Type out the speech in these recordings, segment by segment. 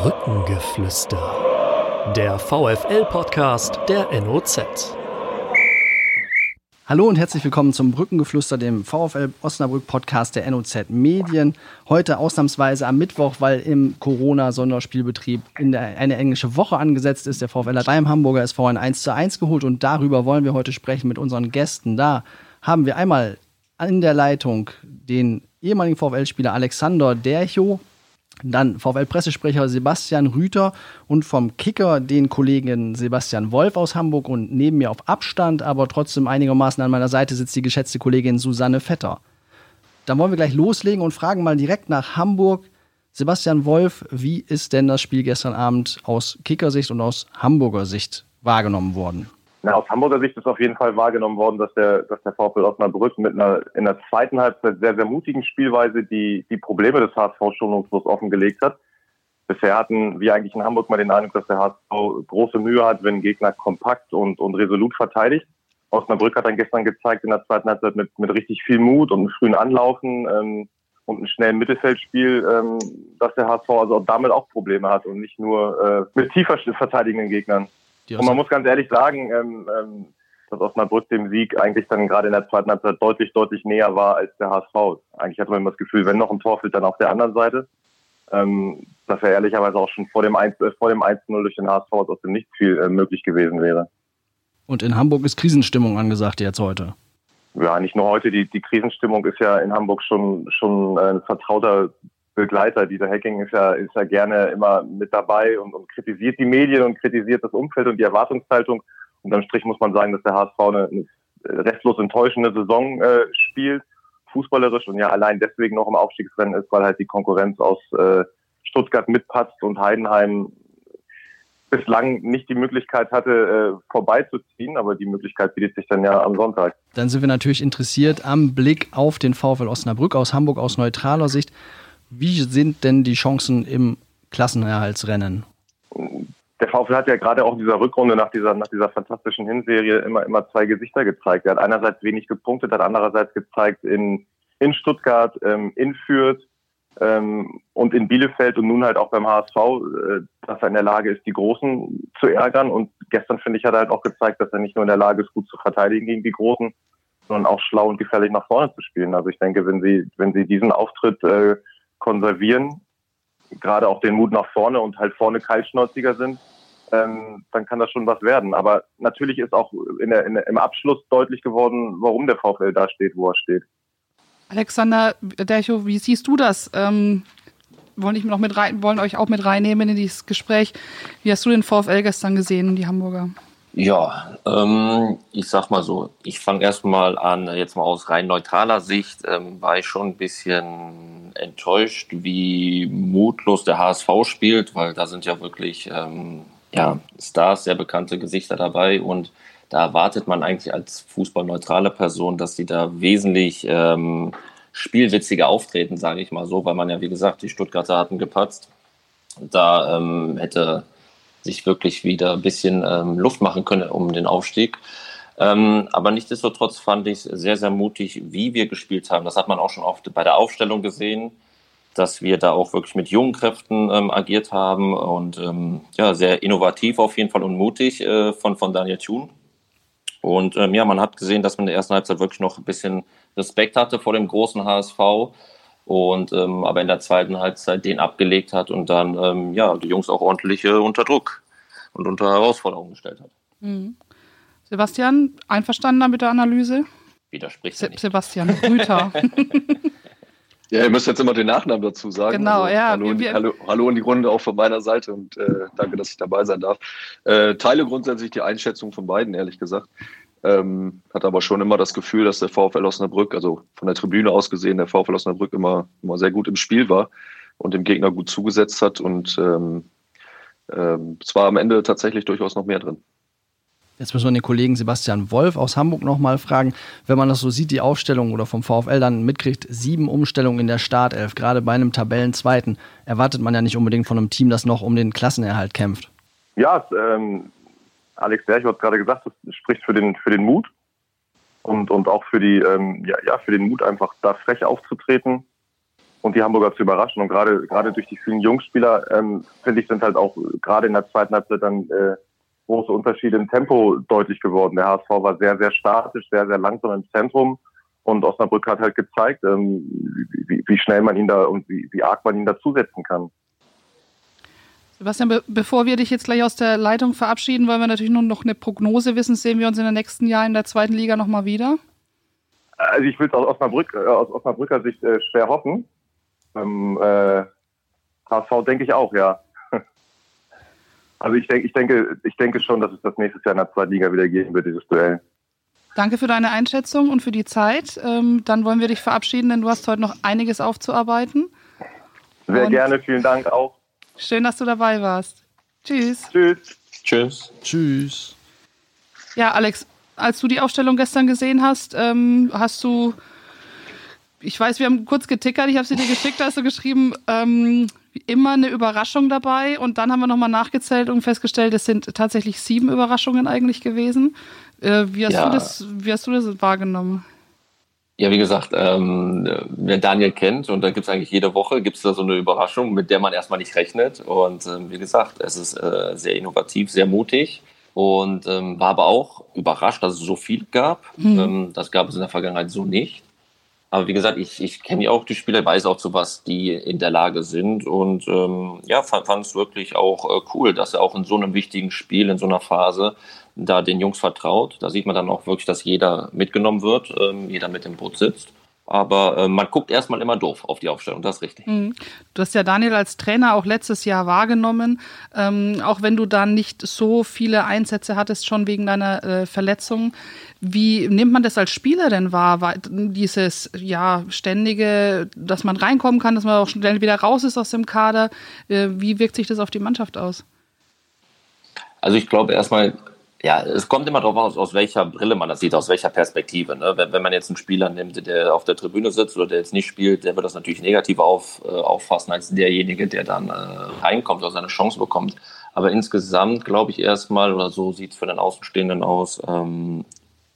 Brückengeflüster. Der VFL-Podcast der NOZ. Hallo und herzlich willkommen zum Brückengeflüster, dem VfL Osnabrück-Podcast der NOZ Medien. Heute ausnahmsweise am Mittwoch, weil im Corona-Sonderspielbetrieb eine englische Woche angesetzt ist. Der VfL hat beim Hamburger SV ein 1 zu 1 geholt und darüber wollen wir heute sprechen mit unseren Gästen. Da haben wir einmal in der Leitung den ehemaligen VfL-Spieler Alexander Dercho, dann VfL-Pressesprecher Sebastian Rüter und vom Kicker den Kollegen Sebastian Wolf aus Hamburg und neben mir auf Abstand, aber trotzdem einigermaßen an meiner Seite sitzt die geschätzte Kollegin Susanne Vetter. Dann wollen wir gleich loslegen und fragen mal direkt nach Hamburg. Sebastian Wolf, wie ist denn das Spiel gestern Abend aus Kickersicht und aus Hamburger Sicht wahrgenommen worden? Na, aus Hamburger Sicht ist auf jeden Fall wahrgenommen worden, dass der, dass der VfL Osnabrück mit einer in der zweiten Halbzeit sehr, sehr mutigen Spielweise die, die Probleme des HSV schonungslos offengelegt hat. Bisher hatten wir eigentlich in Hamburg mal den Eindruck, dass der HSV große Mühe hat, wenn Gegner kompakt und, und resolut verteidigt. Osnabrück hat dann gestern gezeigt in der zweiten Halbzeit mit, mit richtig viel Mut und einem frühen Anlaufen ähm, und einem schnellen Mittelfeldspiel, ähm, dass der HSV also auch damit auch Probleme hat und nicht nur äh, mit tiefer verteidigenden Gegnern. Und man muss ganz ehrlich sagen, ähm, ähm, dass Osnabrück dem Sieg eigentlich dann gerade in der zweiten Halbzeit deutlich, deutlich näher war als der HSV. Eigentlich hatte man immer das Gefühl, wenn noch ein Tor fällt, dann auf der anderen Seite. Ähm, dass er ehrlicherweise auch schon vor dem 1, äh, 1-0 durch den HSV aus dem Nichts viel äh, möglich gewesen wäre. Und in Hamburg ist Krisenstimmung angesagt jetzt heute. Ja, nicht nur heute. Die, die Krisenstimmung ist ja in Hamburg schon, schon ein vertrauter Begleiter. Dieser Hacking ist ja, ist ja gerne immer mit dabei und, und kritisiert die Medien und kritisiert das Umfeld und die Erwartungshaltung. Und am Strich muss man sagen, dass der HSV eine, eine restlos enttäuschende Saison äh, spielt, fußballerisch und ja allein deswegen noch im Aufstiegsrennen ist, weil halt die Konkurrenz aus äh, Stuttgart mitpatzt und Heidenheim bislang nicht die Möglichkeit hatte, äh, vorbeizuziehen, aber die Möglichkeit bietet sich dann ja am Sonntag. Dann sind wir natürlich interessiert am Blick auf den VfL Osnabrück aus Hamburg aus neutraler Sicht. Wie sind denn die Chancen im Klassenerhaltsrennen? Der VfL hat ja gerade auch in dieser Rückrunde nach dieser, nach dieser fantastischen Hinserie immer, immer zwei Gesichter gezeigt. Er hat einerseits wenig gepunktet, hat andererseits gezeigt in, in Stuttgart, ähm, in Fürth ähm, und in Bielefeld und nun halt auch beim HSV, äh, dass er in der Lage ist, die Großen zu ärgern. Und gestern, finde ich, hat er halt auch gezeigt, dass er nicht nur in der Lage ist, gut zu verteidigen gegen die Großen, sondern auch schlau und gefährlich nach vorne zu spielen. Also ich denke, wenn sie, wenn sie diesen Auftritt äh, konservieren, gerade auch den Mut nach vorne und halt vorne kaltschnäuziger sind, ähm, dann kann das schon was werden. Aber natürlich ist auch in der, in der, im Abschluss deutlich geworden, warum der VfL da steht, wo er steht. Alexander Dercho, wie siehst du das? Ähm, wollen, ich noch mit rein, wollen euch auch mit reinnehmen in dieses Gespräch. Wie hast du den VfL gestern gesehen, die Hamburger? Ja, ähm, ich sag mal so, ich fange erstmal an, jetzt mal aus rein neutraler Sicht, ähm, war ich schon ein bisschen enttäuscht, wie mutlos der HSV spielt, weil da sind ja wirklich ähm, ja, Stars, sehr bekannte Gesichter dabei und da erwartet man eigentlich als fußballneutrale Person, dass die da wesentlich ähm, spielwitziger auftreten, sage ich mal so, weil man ja, wie gesagt, die Stuttgarter hatten gepatzt. Da ähm, hätte sich wirklich wieder ein bisschen ähm, Luft machen können um den Aufstieg. Ähm, aber nichtsdestotrotz fand ich es sehr, sehr mutig, wie wir gespielt haben. Das hat man auch schon oft bei der Aufstellung gesehen, dass wir da auch wirklich mit jungen Kräften ähm, agiert haben und ähm, ja, sehr innovativ auf jeden Fall und mutig äh, von, von Daniel Thun. Und ähm, ja, man hat gesehen, dass man in der ersten Halbzeit wirklich noch ein bisschen Respekt hatte vor dem großen HSV und ähm, aber in der zweiten Halbzeit den abgelegt hat und dann ähm, ja die Jungs auch ordentlich äh, unter Druck und unter Herausforderungen gestellt hat. Mhm. Sebastian, einverstanden mit der Analyse? Widerspricht Se Sebastian Rüter. ja, ihr müsst jetzt immer den Nachnamen dazu sagen. Genau, also, ja. Hallo, wir, hallo, hallo in die Runde auch von meiner Seite und äh, danke, dass ich dabei sein darf. Äh, teile grundsätzlich die Einschätzung von beiden, ehrlich gesagt. Ähm, hat aber schon immer das Gefühl, dass der VfL Osnabrück, also von der Tribüne aus gesehen, der VfL Osnabrück immer, immer sehr gut im Spiel war und dem Gegner gut zugesetzt hat. Und ähm, ähm, es war am Ende tatsächlich durchaus noch mehr drin. Jetzt müssen wir den Kollegen Sebastian Wolf aus Hamburg nochmal fragen, wenn man das so sieht, die Aufstellung oder vom VfL dann mitkriegt, sieben Umstellungen in der Startelf, gerade bei einem Tabellenzweiten, erwartet man ja nicht unbedingt von einem Team, das noch um den Klassenerhalt kämpft. Ja, ähm, Alex Derch hat gerade gesagt, das spricht für den, für den Mut und, und auch für, die, ähm, ja, ja, für den Mut, einfach da frech aufzutreten. und die Hamburger zu überraschen. Und gerade gerade durch die vielen Jungspieler, ähm, finde ich, sind halt auch gerade in der zweiten Halbzeit dann äh, große Unterschiede im Tempo deutlich geworden. Der HSV war sehr, sehr statisch, sehr, sehr langsam im Zentrum. Und Osnabrück hat halt gezeigt, ähm, wie, wie schnell man ihn da und wie, wie arg man ihn da zusetzen kann. Sebastian, be bevor wir dich jetzt gleich aus der Leitung verabschieden, wollen wir natürlich nur noch eine Prognose wissen. Sehen wir uns in den nächsten Jahren in der zweiten Liga nochmal wieder? Also ich es aus, Osnabrück, äh, aus Osnabrücker Sicht äh, schwer hoffen. Ähm, äh, HSV denke ich auch, ja. Also ich denke, ich denke, ich denke schon, dass es das nächstes Jahr in der zweiten Liga wieder geben wird, dieses Duell. Danke für deine Einschätzung und für die Zeit. Ähm, dann wollen wir dich verabschieden, denn du hast heute noch einiges aufzuarbeiten. Sehr Und- gerne, vielen Dank auch. Schön, dass du dabei warst. Tschüss. Tschüss. Tschüss. Tschüss. Ja, Alex, als du die Aufstellung gestern gesehen hast, ähm, hast du, ich weiß, wir haben kurz getickert, ich habe sie dir geschickt, da hast du geschrieben, ähm, immer eine Überraschung dabei und dann haben wir nochmal nachgezählt und festgestellt, es sind tatsächlich sieben Überraschungen eigentlich gewesen. Äh, wie, hast Ja. du das, wie hast du das wahrgenommen? Ja, wie gesagt, ähm, wer Daniel kennt, und da gibt's eigentlich jede Woche, gibt's da so eine Überraschung, mit der man erstmal nicht rechnet. Und ähm, wie gesagt, es ist äh, sehr innovativ, sehr mutig und ähm, war aber auch überrascht, dass es so viel gab. Ähm, das gab es in der Vergangenheit so nicht. Aber wie gesagt, ich, ich kenne ja auch die Spieler, weiß auch zu was die in der Lage sind und ähm, ja, fand es wirklich auch äh, cool, dass er auch in so einem wichtigen Spiel, in so einer Phase da den Jungs vertraut. Da sieht man dann auch wirklich, dass jeder mitgenommen wird, ähm, jeder mit im Boot sitzt. Aber äh, man guckt erstmal immer doof auf die Aufstellung, das ist richtig. Mhm. Du hast ja Daniel als Trainer auch letztes Jahr wahrgenommen, ähm, auch wenn du dann nicht so viele Einsätze hattest, schon wegen deiner äh, Verletzung. Wie nimmt man das als Spieler denn wahr? Weil Dieses ja ständige, dass man reinkommen kann, dass man auch schnell wieder raus ist aus dem Kader. Äh, wie wirkt sich das auf die Mannschaft aus? Also ich glaube erstmal, ja, es kommt immer darauf aus, aus welcher Brille man das sieht, aus welcher Perspektive. Ne? Wenn, wenn man jetzt einen Spieler nimmt, der auf der Tribüne sitzt oder der jetzt nicht spielt, der wird das natürlich negativer auf, äh, auffassen als derjenige, der dann äh, reinkommt oder seine Chance bekommt. Aber insgesamt glaube ich erstmal, oder so sieht es für den Außenstehenden aus, ähm,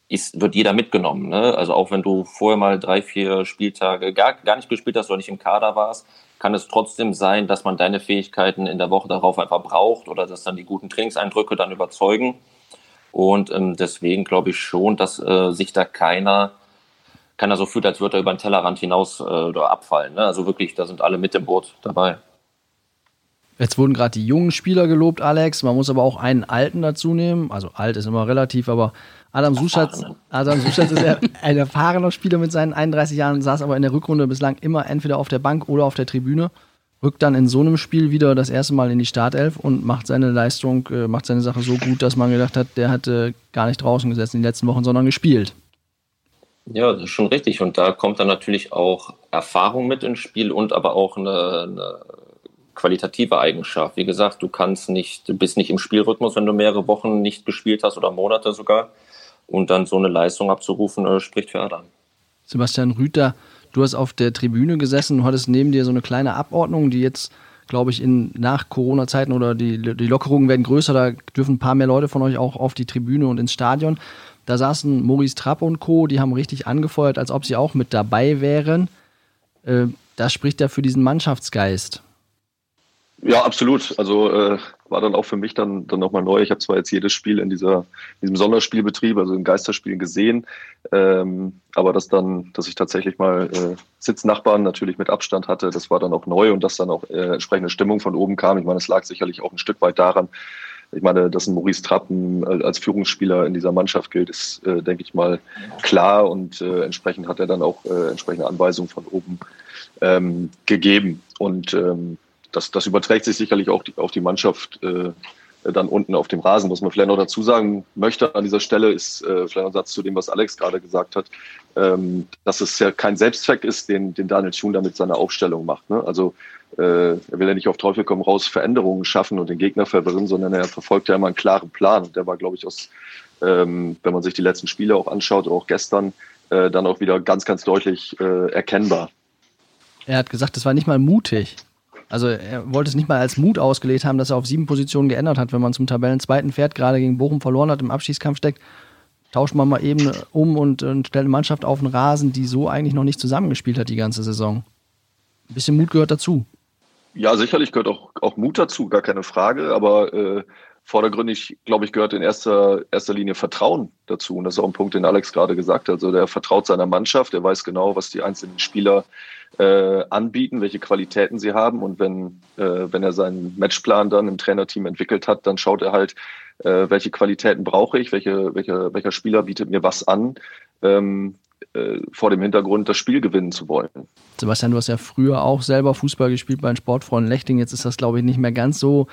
ist, wird jeder mitgenommen. Ne? Also auch wenn du vorher mal drei, vier Spieltage gar, gar nicht gespielt hast oder nicht im Kader warst, kann es trotzdem sein, dass man deine Fähigkeiten in der Woche darauf einfach braucht oder dass dann die guten Trainingseindrücke dann überzeugen. Und ähm, deswegen glaube ich schon, dass äh, sich da keiner, keiner so fühlt, als würde er über den Tellerrand hinaus äh, oder abfallen. Ne? Also wirklich, da sind alle mit im Boot dabei. Jetzt wurden gerade die jungen Spieler gelobt, Alex. Man muss aber auch einen alten dazu nehmen. Also alt ist immer relativ, aber Adam Suschatz. Adam Suschatz ist ein erfahrener Spieler mit seinen 31 Jahren, saß aber in der Rückrunde bislang immer entweder auf der Bank oder auf der Tribüne. Rückt dann in so einem Spiel wieder das erste Mal in die Startelf und macht seine Leistung, äh, macht seine Sache so gut, dass man gedacht hat, der hat äh, gar nicht draußen gesessen in den letzten Wochen, sondern gespielt. Ja, das ist schon richtig. Und da kommt dann natürlich auch Erfahrung mit ins Spiel und aber auch eine, eine qualitative Eigenschaft. Wie gesagt, du kannst nicht, du bist nicht im Spielrhythmus, wenn du mehrere Wochen nicht gespielt hast oder Monate sogar. Und dann so eine Leistung abzurufen, äh, spricht für Adam. Sebastian Rüther, du hast auf der Tribüne gesessen, du hattest neben dir so eine kleine Abordnung, die jetzt, glaube ich, in nach Corona-Zeiten oder die, die Lockerungen werden größer, da dürfen ein paar mehr Leute von euch auch auf die Tribüne und ins Stadion. Da saßen Maurice Trapp und Co., die haben richtig angefeuert, als ob sie auch mit dabei wären. Äh, das spricht ja für diesen Mannschaftsgeist. Ja, absolut. Also äh, war dann auch für mich dann, dann nochmal neu. Ich habe zwar jetzt jedes Spiel in dieser, diesem Sonderspielbetrieb, also in Geisterspielen gesehen, ähm, aber dass dann, dass ich tatsächlich mal äh, Sitznachbarn natürlich mit Abstand hatte, das war dann auch neu und dass dann auch äh, entsprechende Stimmung von oben kam. Ich meine, es lag sicherlich auch ein Stück weit daran, ich meine, dass ein Maurice Trappen als Führungsspieler in dieser Mannschaft gilt, ist, äh, denke ich mal, klar und äh, entsprechend hat er dann auch äh, entsprechende Anweisungen von oben ähm, gegeben. Und ähm, das, das überträgt sich sicherlich auch die, auf die Mannschaft äh, dann unten auf dem Rasen. Was man vielleicht noch dazu sagen möchte an dieser Stelle, ist äh, vielleicht ein Satz zu dem, was Alex gerade gesagt hat, ähm, dass es ja kein Selbstzweck ist, den, den Daniel Thun da mit seiner Aufstellung macht. Ne? Also äh, er will ja nicht auf Teufel komm raus Veränderungen schaffen und den Gegner verwirren, sondern er verfolgt ja immer einen klaren Plan. Und der war, glaube ich, aus, ähm, wenn man sich die letzten Spiele auch anschaut, auch gestern, äh, dann auch wieder ganz, ganz deutlich äh, erkennbar. Er hat gesagt, das war nicht mal mutig. Also er wollte es nicht mal als Mut ausgelegt haben, dass er auf sieben Positionen geändert hat, wenn man zum Tabellenzweiten fährt, gerade gegen Bochum verloren hat, im Abschießkampf steckt, tauscht man mal eben um und, und stellt eine Mannschaft auf den Rasen, die so eigentlich noch nicht zusammengespielt hat die ganze Saison. Ein bisschen Mut gehört dazu. Ja, sicherlich gehört auch, auch Mut dazu, gar keine Frage. Aber äh, vordergründig, glaube ich, gehört in erster, erster Linie Vertrauen dazu. Und das ist auch ein Punkt, den Alex gerade gesagt hat. Also der vertraut seiner Mannschaft, der weiß genau, was die einzelnen Spieler äh, anbieten, welche Qualitäten sie haben. Und wenn, äh, wenn er seinen Matchplan dann im Trainerteam entwickelt hat, dann schaut er halt, äh, welche Qualitäten brauche ich, welche, welche, welcher Spieler bietet mir was an, ähm, äh, vor dem Hintergrund das Spiel gewinnen zu wollen. Sebastian, du hast ja früher auch selber Fußball gespielt bei den Sportfreunden Lechting. Jetzt ist das, glaube ich, nicht mehr ganz so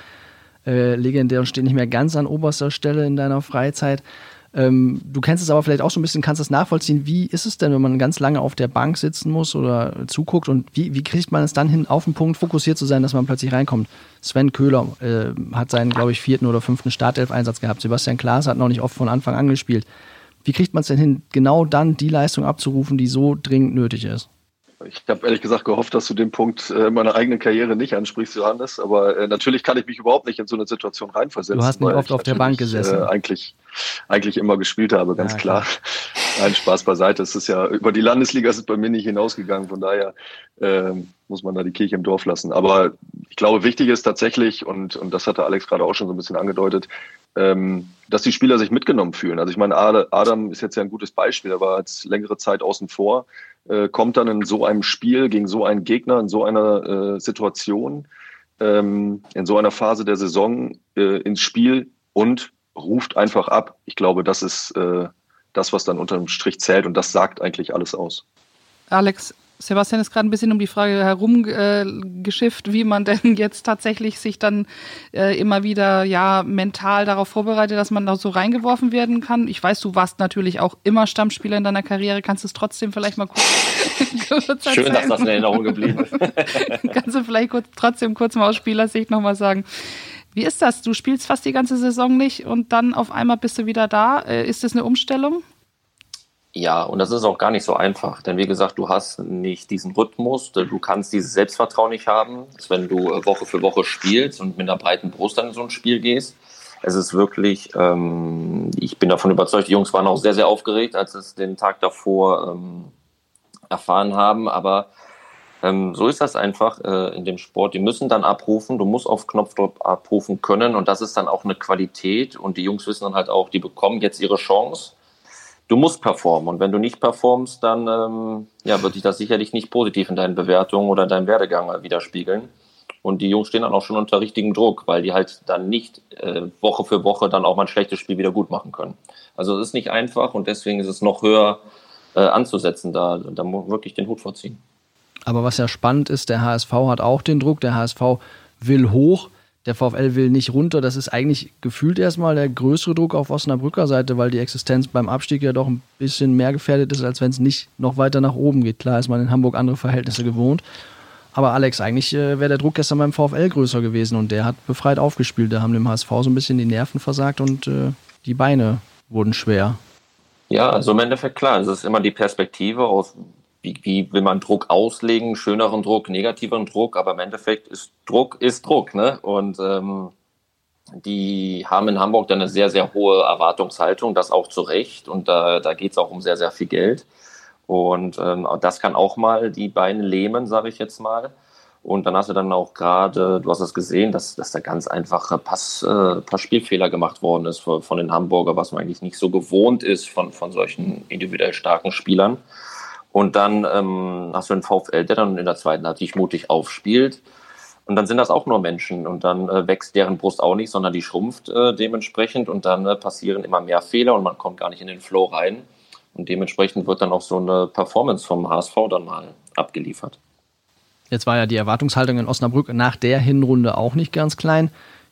äh, legendär und steht nicht mehr ganz an oberster Stelle in deiner Freizeit. Ähm, du kennst es aber vielleicht auch so ein bisschen, kannst es nachvollziehen. Wie ist es denn, wenn man ganz lange auf der Bank sitzen muss oder zuguckt und wie, wie kriegt man es dann hin, auf den Punkt fokussiert zu sein, dass man plötzlich reinkommt? Sven Köhler äh, hat seinen, glaube ich, vierten oder fünften Startelf-Einsatz gehabt. Sebastian Klaas hat noch nicht oft von Anfang an gespielt. Wie kriegt man es denn hin, genau dann die Leistung abzurufen, die so dringend nötig ist? Ich habe ehrlich gesagt gehofft, dass du den Punkt äh, meiner eigenen Karriere nicht ansprichst, Johannes. Aber äh, natürlich kann ich mich überhaupt nicht in so eine Situation reinversetzen. Du hast nicht oft auf der Bank gesessen. Äh, eigentlich, eigentlich immer gespielt habe, ganz ja, klar. klar. Nein, Spaß beiseite. Es ist ja über die Landesliga ist es bei mir nicht hinausgegangen. Von daher äh, muss man da die Kirche im Dorf lassen. Aber ich glaube, wichtig ist tatsächlich, und, und das hatte Alex gerade auch schon so ein bisschen angedeutet, ähm, dass die Spieler sich mitgenommen fühlen. Also ich meine, Adam ist jetzt ja ein gutes Beispiel. Er war jetzt längere Zeit außen vor äh, kommt dann in so einem Spiel gegen so einen Gegner, in so einer äh, Situation, ähm, in so einer Phase der Saison äh, ins Spiel und ruft einfach ab. Ich glaube, das ist äh, das, was dann unterm Strich zählt und das sagt eigentlich alles aus. Alex, Sebastian ist gerade ein bisschen um die Frage herumgeschifft, äh, wie man denn jetzt tatsächlich sich dann äh, immer wieder ja mental darauf vorbereitet, dass man da so reingeworfen werden kann. Ich weiß, du warst natürlich auch immer Stammspieler in deiner Karriere. Kannst du es trotzdem vielleicht mal kurz, kurz Schön, dass das in Erinnerung geblieben ist. Kannst du vielleicht kurz, trotzdem kurz mal aus Spielersicht nochmal sagen, wie ist das? Du spielst fast die ganze Saison nicht und dann auf einmal bist du wieder da. Äh, ist das eine Umstellung? Ja, und das ist auch gar nicht so einfach, denn wie gesagt, du hast nicht diesen Rhythmus, du kannst dieses Selbstvertrauen nicht haben, wenn du äh, Woche für Woche spielst und mit einer breiten Brust dann in so ein Spiel gehst. Es ist wirklich, ähm, ich bin davon überzeugt, die Jungs waren auch sehr, sehr aufgeregt, als es den Tag davor ähm, erfahren haben, aber ähm, so ist das einfach äh, in dem Sport. Die müssen dann abrufen, du musst auf Knopfdruck abrufen können und das ist dann auch eine Qualität und die Jungs wissen dann halt auch, die bekommen jetzt ihre Chance du musst performen. Und wenn du nicht performst, dann ähm, ja, wird sich das sicherlich nicht positiv in deinen Bewertungen oder deinem Werdegang widerspiegeln. Und die Jungs stehen dann auch schon unter richtigem Druck, weil die halt dann nicht äh, Woche für Woche dann auch mal ein schlechtes Spiel wieder gut machen können. Also es ist nicht einfach und deswegen ist es noch höher äh, anzusetzen, da, da wirklich den Hut vorziehen. Aber was ja spannend ist, der HSV hat auch den Druck, der HSV will hoch der VfL will nicht runter. Das ist eigentlich gefühlt erstmal der größere Druck auf Osnabrücker Seite, weil die Existenz beim Abstieg ja doch ein bisschen mehr gefährdet ist, als wenn es nicht noch weiter nach oben geht. Klar ist man in Hamburg andere Verhältnisse gewohnt. Aber Alex, eigentlich äh, wäre der Druck gestern beim VfL größer gewesen und der hat befreit aufgespielt. Da haben dem HSV so ein bisschen die Nerven versagt und äh, die Beine wurden schwer. Ja, also im Endeffekt klar, es ist immer die Perspektive, aus wie, wie will man Druck auslegen, schöneren Druck, negativeren Druck, aber im Endeffekt ist Druck ist Druck, ne? Und ähm, die haben in Hamburg dann eine sehr, sehr hohe Erwartungshaltung, das auch zu Recht. Und da, da geht es auch um sehr, sehr viel Geld. Und ähm, das kann auch mal die Beine lähmen, sage ich jetzt mal. Und dann hast du dann auch gerade, du hast es gesehen, dass, dass da ganz einfache Pass, äh, Passspielfehler gemacht worden ist von, von den Hamburger, was man eigentlich nicht so gewohnt ist von, von solchen individuell starken Spielern. Und dann ähm, hast du einen VfL, der dann in der zweiten Halbzeit mutig aufspielt. Und dann sind das auch nur Menschen und dann äh, wächst deren Brust auch nicht, sondern die schrumpft äh, dementsprechend und dann äh, passieren immer mehr Fehler und man kommt gar nicht in den Flow rein. Und dementsprechend wird dann auch so eine Performance vom HSV dann mal abgeliefert. Jetzt war ja die Erwartungshaltung in Osnabrück nach der Hinrunde auch nicht ganz klein.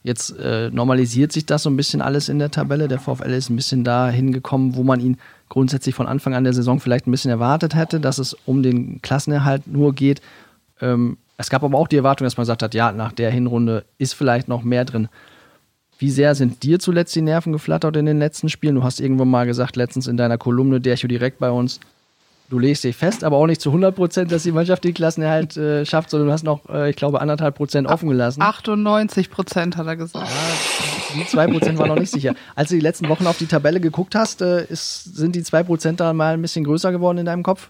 Jetzt äh, normalisiert sich das so ein bisschen alles in der Tabelle. Der VfL ist ein bisschen da hingekommen, wo man ihn grundsätzlich von Anfang an der Saison vielleicht ein bisschen erwartet hätte, dass es um den Klassenerhalt nur geht. Ähm, es gab aber auch die Erwartung, dass man gesagt hat, ja, nach der Hinrunde ist vielleicht noch mehr drin. Wie sehr sind dir zuletzt die Nerven geflattert in den letzten Spielen? Du hast irgendwann mal gesagt, letztens in deiner Kolumne, der Dercho direkt bei uns, du legst dich fest, aber auch nicht zu 100 Prozent, dass die Mannschaft den Klassenerhalt äh, schafft, sondern du hast noch, äh, ich glaube, anderthalb Prozent offen gelassen. 98 Prozent hat er gesagt. Ja, die zwei Prozent waren noch nicht sicher. Als du die letzten Wochen auf die Tabelle geguckt hast, äh, ist, sind die zwei Prozent da mal ein bisschen größer geworden in deinem Kopf?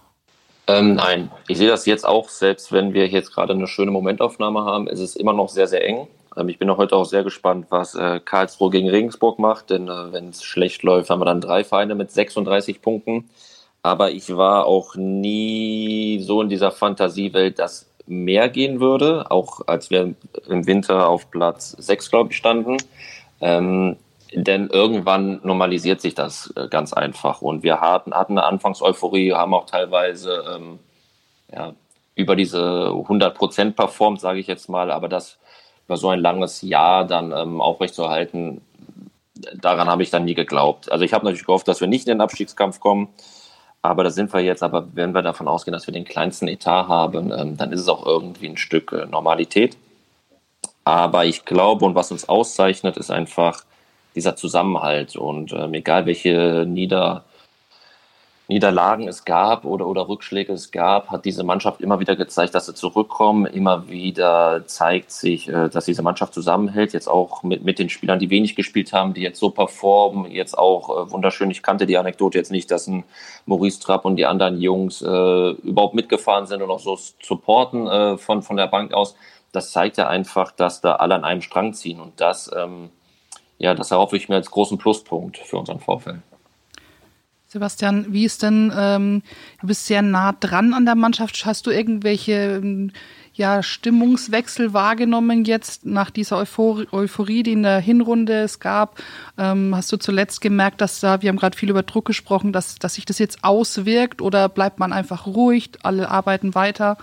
Ähm, nein, ich sehe das jetzt auch, selbst wenn wir jetzt gerade eine schöne Momentaufnahme haben, ist es immer noch sehr, sehr eng. Ähm, ich bin auch heute auch sehr gespannt, was äh, Karlsruhe gegen Regensburg macht, denn äh, wenn es schlecht läuft, haben wir dann drei Vereine mit 36 Punkten. Aber ich war auch nie so in dieser Fantasiewelt, dass mehr gehen würde, auch als wir im Winter auf Platz 6, glaube ich, standen. Ähm, denn irgendwann normalisiert sich das äh, ganz einfach. Und wir hatten, hatten eine Anfangseuphorie, haben auch teilweise ähm, ja, über diese 100 Prozent performt, sage ich jetzt mal. Aber das über so ein langes Jahr dann ähm, aufrechtzuerhalten, daran habe ich dann nie geglaubt. Also ich habe natürlich gehofft, dass wir nicht in den Abstiegskampf kommen. Aber da sind wir jetzt, aber wenn wir davon ausgehen, dass wir den kleinsten Etat haben, ähm, dann ist es auch irgendwie ein Stück äh, Normalität. Aber ich glaube, und was uns auszeichnet, ist einfach dieser Zusammenhalt. Und ähm, egal welche Nieder, Niederlagen es gab oder, oder Rückschläge es gab, hat diese Mannschaft immer wieder gezeigt, dass sie zurückkommen. Immer wieder zeigt sich, äh, dass diese Mannschaft zusammenhält. Jetzt auch mit, mit den Spielern, die wenig gespielt haben, die jetzt so performen. Jetzt auch äh, wunderschön. Ich kannte die Anekdote jetzt nicht, dass ein Maurice Trapp und die anderen Jungs äh, überhaupt mitgefahren sind und auch so supporten äh, von, von der Bank aus. Das zeigt ja einfach, dass da alle an einem Strang ziehen. Und das, ähm, ja, das erhoffe ich mir als großen Pluspunkt für unseren Vorfeld. Sebastian, wie ist denn, ähm, du bist sehr nah dran an der Mannschaft. Hast du irgendwelche ähm, ja, Stimmungswechsel wahrgenommen jetzt nach dieser Euphor Euphorie, die in der Hinrunde es gab? Ähm, hast du zuletzt gemerkt, dass da, wir haben gerade viel über Druck gesprochen, dass, dass sich das jetzt auswirkt oder bleibt man einfach ruhig, alle arbeiten weiter?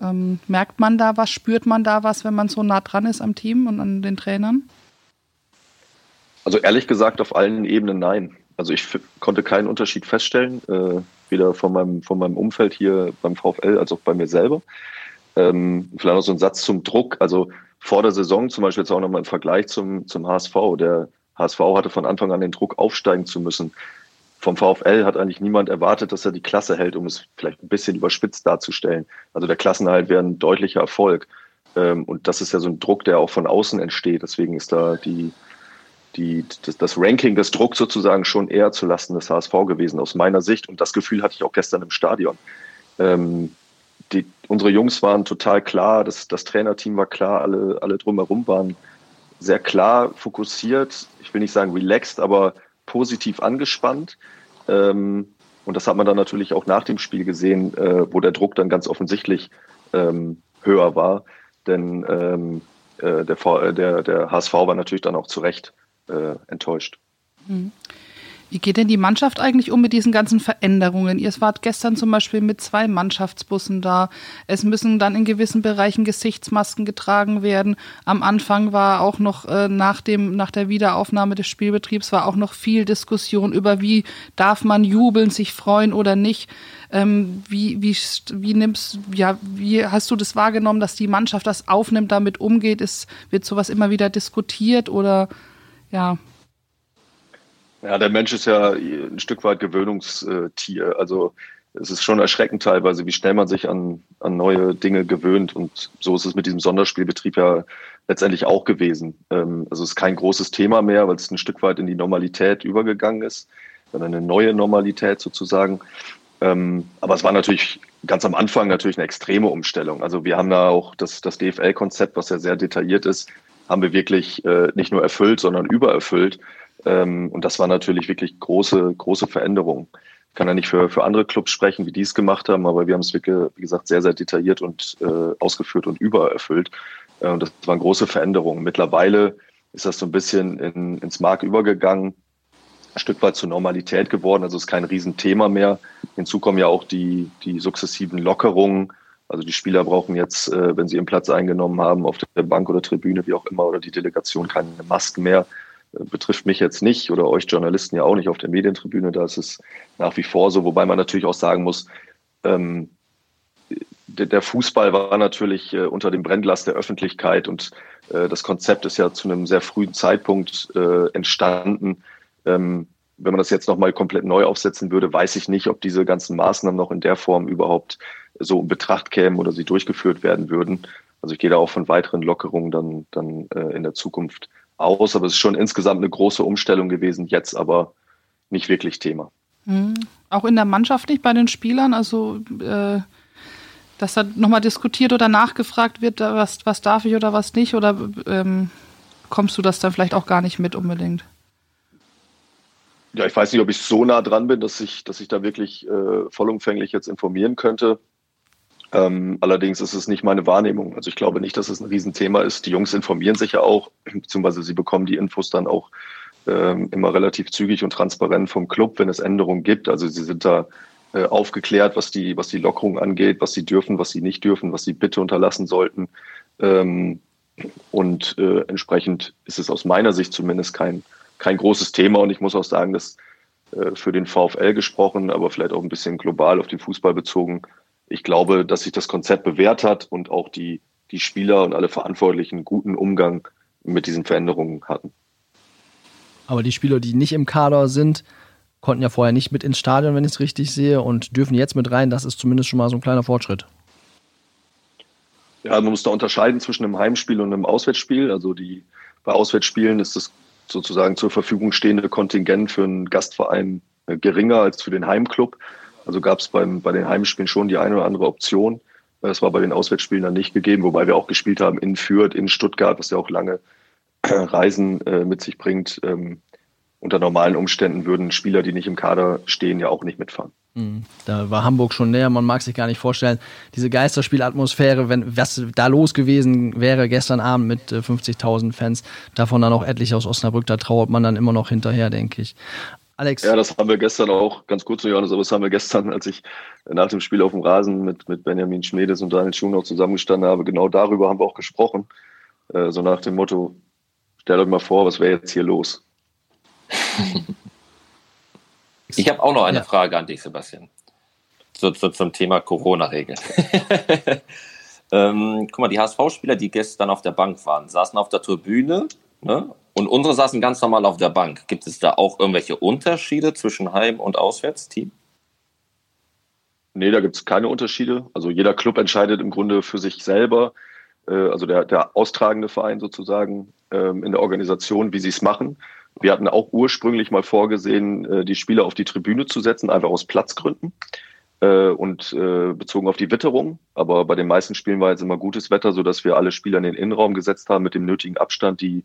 Ähm, merkt man da was, spürt man da was, wenn man so nah dran ist am Team und an den Trainern? Also ehrlich gesagt auf allen Ebenen nein also ich konnte keinen Unterschied feststellen, äh, weder von meinem, von meinem Umfeld hier beim VfL als auch bei mir selber. Ähm, vielleicht noch so ein Satz zum Druck. Also vor der Saison zum Beispiel jetzt auch nochmal im Vergleich zum, zum HSV. Der HSV hatte von Anfang an den Druck, aufsteigen zu müssen. Vom VfL hat eigentlich niemand erwartet, dass er die Klasse hält, um es vielleicht ein bisschen überspitzt darzustellen. Also der Klassenhalt wäre ein deutlicher Erfolg. Ähm, und das ist ja so ein Druck, der auch von außen entsteht. Deswegen ist da die, die, das, das Ranking des Drucks sozusagen schon eher zu Lasten des HSV gewesen, aus meiner Sicht. Und das Gefühl hatte ich auch gestern im Stadion. Ähm, die, unsere Jungs waren total klar, das, das Trainerteam war klar, alle, alle drumherum waren sehr klar fokussiert. Ich will nicht sagen relaxed, aber positiv angespannt. Ähm, und das hat man dann natürlich auch nach dem Spiel gesehen, äh, wo der Druck dann ganz offensichtlich ähm, höher war. Denn ähm, äh, der, äh, der, der HSV war natürlich dann auch zu Recht äh, enttäuscht. Mhm. Wie geht denn die Mannschaft eigentlich um mit diesen ganzen Veränderungen? Ihr wart gestern zum Beispiel mit zwei Mannschaftsbussen da. Es müssen dann in gewissen Bereichen Gesichtsmasken getragen werden. Am Anfang war auch noch äh, nach, dem, nach der Wiederaufnahme des Spielbetriebs war auch noch viel Diskussion über, wie darf man jubeln, sich freuen oder nicht. Ähm, wie, wie, wie nimmst, ja, wie hast du das wahrgenommen, dass die Mannschaft das aufnimmt, damit umgeht? Ist, wird sowas immer wieder diskutiert oder ja. Ja, der Mensch ist ja ein Stück weit Gewöhnungstier. Also es ist schon erschreckend teilweise, wie schnell man sich an, an neue Dinge gewöhnt. Und so ist es mit diesem Sonderspielbetrieb ja letztendlich auch gewesen. Ähm, also es ist kein großes Thema mehr, weil es ein Stück weit in die Normalität übergegangen ist, dann eine neue Normalität sozusagen. Ähm, aber es war natürlich ganz am Anfang natürlich eine extreme Umstellung. Also wir haben da auch das, das DFL-Konzept, was ja sehr detailliert ist, haben wir wirklich äh, nicht nur erfüllt, sondern übererfüllt. Ähm, und das war natürlich wirklich große, große Veränderungen. Ich kann ja nicht für, für andere Clubs sprechen, wie die es gemacht haben, aber wir haben es wirklich, wie gesagt, sehr, sehr detailliert und äh, ausgeführt und übererfüllt. Äh, und das waren große Veränderungen. Mittlerweile ist das so ein bisschen in, ins Mark übergegangen, ein Stück weit zur Normalität geworden. Also es ist kein Riesenthema mehr. Hinzu kommen ja auch die, die sukzessiven Lockerungen also die Spieler brauchen jetzt, äh, wenn sie ihren Platz eingenommen haben, auf der Bank oder Tribüne, wie auch immer, oder die Delegation keine Masken mehr. Äh, betrifft mich jetzt nicht oder euch Journalisten ja auch nicht auf der Medientribüne. Da ist es nach wie vor so, wobei man natürlich auch sagen muss, ähm, der Fußball war natürlich äh, unter dem Brennglas der Öffentlichkeit und das Konzept ist ja zu einem sehr frühen Zeitpunkt entstanden. Ähm, wenn man das jetzt nochmal komplett neu aufsetzen würde, weiß ich nicht, ob diese ganzen Maßnahmen noch in der Form überhaupt so in Betracht kämen oder sie durchgeführt werden würden. Also ich gehe da auch von weiteren Lockerungen dann, dann äh, in der Zukunft aus. Aber es ist schon insgesamt eine große Umstellung gewesen, jetzt aber nicht wirklich Thema. Mhm. Auch in der Mannschaft nicht bei den Spielern, also äh, dass da nochmal diskutiert oder nachgefragt wird, was, was darf ich oder was nicht, oder ähm, kommst du das dann vielleicht auch gar nicht mit unbedingt? Ja, ich weiß nicht, ob ich so nah dran bin, dass ich, dass ich da wirklich äh, vollumfänglich jetzt informieren könnte. Ähm, allerdings ist es nicht meine Wahrnehmung. Also ich glaube nicht, dass es ein Riesenthema ist. Die Jungs informieren sich ja auch, beziehungsweise sie bekommen die Infos dann auch ähm, immer relativ zügig und transparent vom Club, wenn es Änderungen gibt. Also sie sind da äh, aufgeklärt, was die, was die Lockerung angeht, was sie dürfen, was sie nicht dürfen, was sie bitte unterlassen sollten. Ähm, und äh, entsprechend ist es aus meiner Sicht zumindest kein, kein großes Thema. Und ich muss auch sagen, dass äh, für den VfL gesprochen, aber vielleicht auch ein bisschen global auf den Fußball bezogen, ich glaube, dass sich das Konzept bewährt hat und auch die, die Spieler und alle Verantwortlichen guten Umgang mit diesen Veränderungen hatten. Aber die Spieler, die nicht im Kader sind, konnten ja vorher nicht mit ins Stadion, wenn ich es richtig sehe, und dürfen jetzt mit rein. Das ist zumindest schon mal so ein kleiner Fortschritt. Ja, man muss da unterscheiden zwischen einem Heimspiel und einem Auswärtsspiel. Also die, bei Auswärtsspielen ist das sozusagen zur Verfügung stehende Kontingent für einen Gastverein äh, geringer als für den Heimclub. Also gab es bei den Heimspielen schon die eine oder andere Option. Das war bei den Auswärtsspielen dann nicht gegeben, wobei wir auch gespielt haben in Fürth, in Stuttgart, was ja auch lange Reisen äh, mit sich bringt. Ähm, unter normalen Umständen würden Spieler, die nicht im Kader stehen, ja auch nicht mitfahren. Mhm. Da war Hamburg schon näher, man mag sich gar nicht vorstellen. Diese Geisterspielatmosphäre, wenn was da los gewesen wäre gestern Abend mit 50.000 äh, Fans, davon dann auch etliche aus Osnabrück, da trauert man dann immer noch hinterher, denke ich. Alex. Ja, das haben wir gestern auch, ganz kurz Johannes, aber das haben wir gestern, als ich nach dem Spiel auf dem Rasen mit, mit Benjamin Schmedes und Daniel Schuh noch zusammengestanden habe, genau darüber haben wir auch gesprochen. Äh, so nach dem Motto, stellt euch mal vor, was wäre jetzt hier los? Ich habe auch noch eine ja. Frage an dich, Sebastian. Zu, zu, zum Thema Corona-Regeln. ähm, guck mal, die HSV-Spieler, die gestern auf der Bank waren, saßen auf der Tribüne ne? und unsere saßen ganz normal auf der Bank. Gibt es da auch irgendwelche Unterschiede zwischen Heim- und Auswärtsteam? Nee, da gibt es keine Unterschiede. Also jeder Club entscheidet im Grunde für sich selber, äh, also der, der austragende Verein sozusagen ähm, in der Organisation, wie sie es machen. Wir hatten auch ursprünglich mal vorgesehen, äh, die Spieler auf die Tribüne zu setzen, einfach aus Platzgründen äh, und äh, bezogen auf die Witterung. Aber bei den meisten Spielen war jetzt immer gutes Wetter, sodass wir alle Spieler in den Innenraum gesetzt haben, mit dem nötigen Abstand die,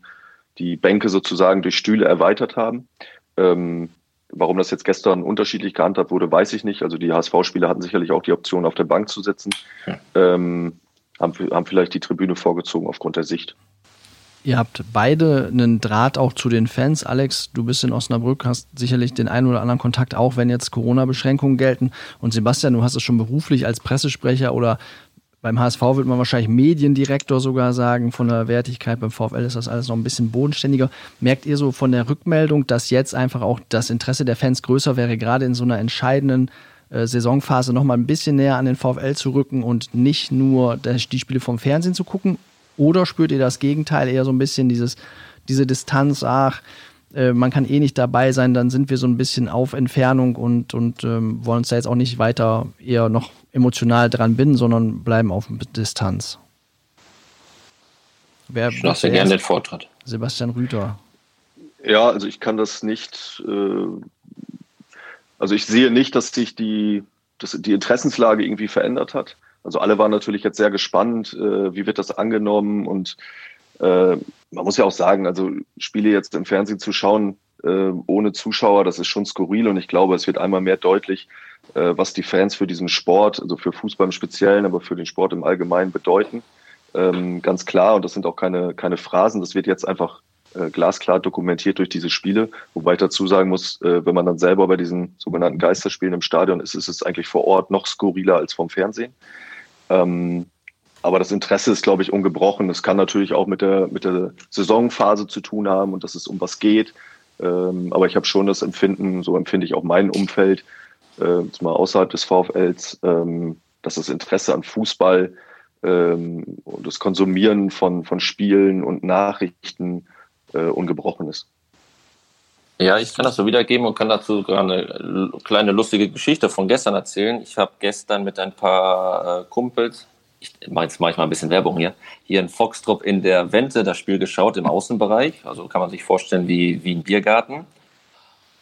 die Bänke sozusagen durch Stühle erweitert haben. Ähm, warum das jetzt gestern unterschiedlich gehandhabt wurde, weiß ich nicht. Also die HSV-Spieler hatten sicherlich auch die Option, auf der Bank zu sitzen. Ja. Ähm, haben, haben vielleicht die Tribüne vorgezogen aufgrund der Sicht. Ihr habt beide einen Draht auch zu den Fans. Alex, du bist in Osnabrück, hast sicherlich den einen oder anderen Kontakt, auch wenn jetzt Corona-Beschränkungen gelten. Und Sebastian, du hast es schon beruflich als Pressesprecher oder beim HSV wird man wahrscheinlich Mediendirektor sogar sagen. Von der Wertigkeit beim VfL ist das alles noch ein bisschen bodenständiger. Merkt ihr so von der Rückmeldung, dass jetzt einfach auch das Interesse der Fans größer wäre, gerade in so einer entscheidenden äh, Saisonphase noch mal ein bisschen näher an den VfL zu rücken und nicht nur die Spiele vom Fernsehen zu gucken? Oder spürt ihr das Gegenteil, eher so ein bisschen dieses, diese Distanz, ach, äh, man kann eh nicht dabei sein, dann sind wir so ein bisschen auf Entfernung und, und ähm, wollen uns da jetzt auch nicht weiter eher noch emotional dran binden, sondern bleiben auf Distanz. Wer ich lasse gerne den Vortritt. Sebastian Rüther. Ja, also ich kann das nicht, äh, also ich sehe nicht, dass sich die, dass die Interessenslage irgendwie verändert hat. Also alle waren natürlich jetzt sehr gespannt, äh, wie wird das angenommen und äh, man muss ja auch sagen, also Spiele jetzt im Fernsehen zu schauen äh, ohne Zuschauer, das ist schon skurril und ich glaube, es wird einmal mehr deutlich, äh, was die Fans für diesen Sport, also für Fußball im Speziellen, aber für den Sport im Allgemeinen bedeuten. Ähm, ganz klar und das sind auch keine, keine Phrasen, das wird jetzt einfach äh, glasklar dokumentiert durch diese Spiele. Wobei ich dazu sagen muss, äh, wenn man dann selber bei diesen sogenannten Geisterspielen im Stadion ist, ist es eigentlich vor Ort noch skurriler als vom Fernsehen. Ähm, aber das Interesse ist, glaube ich, ungebrochen. Es kann natürlich auch mit der, mit der Saisonphase zu tun haben und dass es um was geht. Ähm, aber ich habe schon das Empfinden, so empfinde ich auch mein Umfeld, äh, mal außerhalb des VfLs, ähm, dass das Interesse an Fußball ähm, und das Konsumieren von, von Spielen und Nachrichten äh, ungebrochen ist. Ja, ich kann das so wiedergeben und kann dazu sogar eine kleine lustige Geschichte von gestern erzählen. Ich habe gestern mit ein paar äh, Kumpels, ich mache jetzt manchmal ein bisschen Werbung hier, hier in Foxtrop in der Wente das Spiel geschaut im Außenbereich. Also kann man sich vorstellen wie, wie ein Biergarten.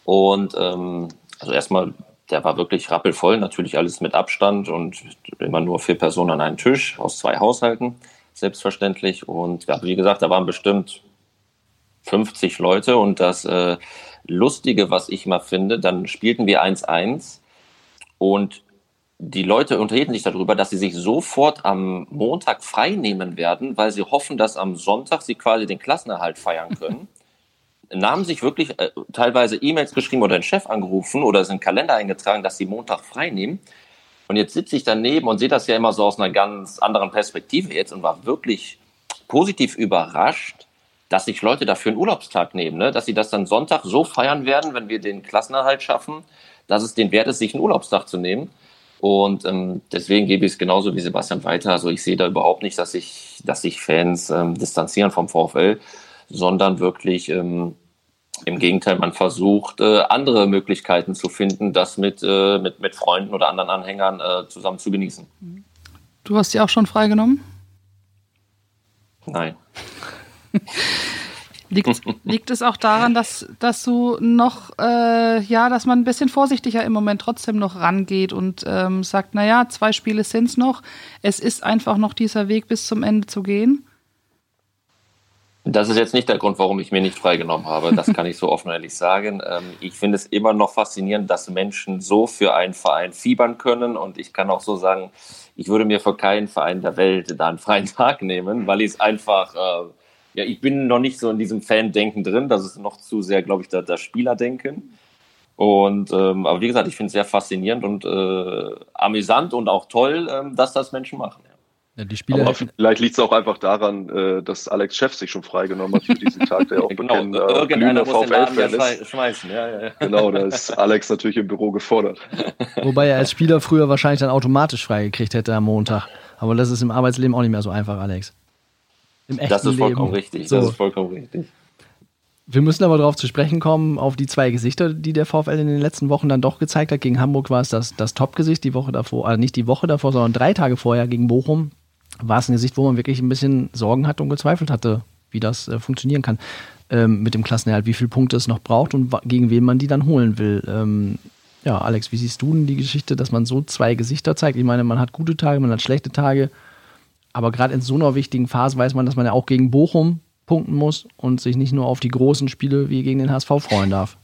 Und ähm, also erstmal, der war wirklich rappelvoll, natürlich alles mit Abstand und immer nur vier Personen an einem Tisch aus zwei Haushalten, selbstverständlich. Und ja, wie gesagt, da waren bestimmt 50 Leute und das äh, Lustige, was ich mal finde, dann spielten wir 1-1 und die Leute unterhielten sich darüber, dass sie sich sofort am Montag frei nehmen werden, weil sie hoffen, dass am Sonntag sie quasi den Klassenerhalt feiern können. Nahmen sich wirklich äh, teilweise E-Mails geschrieben oder den Chef angerufen oder sind Kalender eingetragen, dass sie Montag frei nehmen. Und jetzt sitze ich daneben und sehe das ja immer so aus einer ganz anderen Perspektive jetzt und war wirklich positiv überrascht, dass sich Leute dafür einen Urlaubstag nehmen, ne? dass sie das dann Sonntag so feiern werden, wenn wir den Klassenerhalt schaffen, dass es den wert ist, sich einen Urlaubstag zu nehmen. Und ähm, deswegen gebe ich es genauso wie Sebastian weiter. Also ich sehe da überhaupt nicht, dass sich, dass sich Fans ähm, distanzieren vom VfL, sondern wirklich ähm, im Gegenteil, man versucht, äh, andere Möglichkeiten zu finden, das mit, äh, mit, mit Freunden oder anderen Anhängern äh, zusammen zu genießen. Du hast die auch schon freigenommen? Nein. Liegt, liegt es auch daran, dass, dass du noch, äh, ja, dass man ein bisschen vorsichtiger im Moment trotzdem noch rangeht und ähm, sagt, naja, zwei Spiele sind es noch. Es ist einfach noch dieser Weg bis zum Ende zu gehen? Das ist jetzt nicht der Grund, warum ich mir nicht freigenommen habe. Das kann ich so offen und ehrlich sagen. Ähm, ich finde es immer noch faszinierend, dass Menschen so für einen Verein fiebern können. Und ich kann auch so sagen, ich würde mir für keinen Verein der Welt da einen freien Tag nehmen, weil ich es einfach äh, ja, ich bin noch nicht so in diesem Fan-Denken drin. Das ist noch zu sehr, glaube ich, das, das Spielerdenken. Und ähm, aber wie gesagt, ich finde es sehr faszinierend und äh, amüsant und auch toll, ähm, dass das Menschen machen. Ja. Ja, die Spieler aber vielleicht liegt es auch einfach daran, äh, dass Alex Chef sich schon freigenommen hat für diesen Tag, der auch genau, bekennender äh, glühender VfL-Fan ist. Schmeißen. Ja, ja, ja. Genau, da ist Alex natürlich im Büro gefordert. Wobei er als Spieler früher wahrscheinlich dann automatisch freigekriegt hätte am Montag. Aber das ist im Arbeitsleben auch nicht mehr so einfach, Alex. Im echten das ist vollkommen Leben. richtig. So. Das ist vollkommen richtig. Wir müssen aber darauf zu sprechen kommen, auf die zwei Gesichter, die der VfL in den letzten Wochen dann doch gezeigt hat. Gegen Hamburg war es das, das Top-Gesicht, die Woche davor, also nicht die Woche davor, sondern drei Tage vorher gegen Bochum war es ein Gesicht, wo man wirklich ein bisschen Sorgen hatte und gezweifelt hatte, wie das äh, funktionieren kann ähm, mit dem Klassenerhalt, wie viele Punkte es noch braucht und gegen wen man die dann holen will. Ähm, ja, Alex, wie siehst du denn die Geschichte, dass man so zwei Gesichter zeigt? Ich meine, man hat gute Tage, man hat schlechte Tage. Aber gerade in so einer wichtigen Phase weiß man, dass man ja auch gegen Bochum punkten muss und sich nicht nur auf die großen Spiele wie gegen den HSV freuen darf.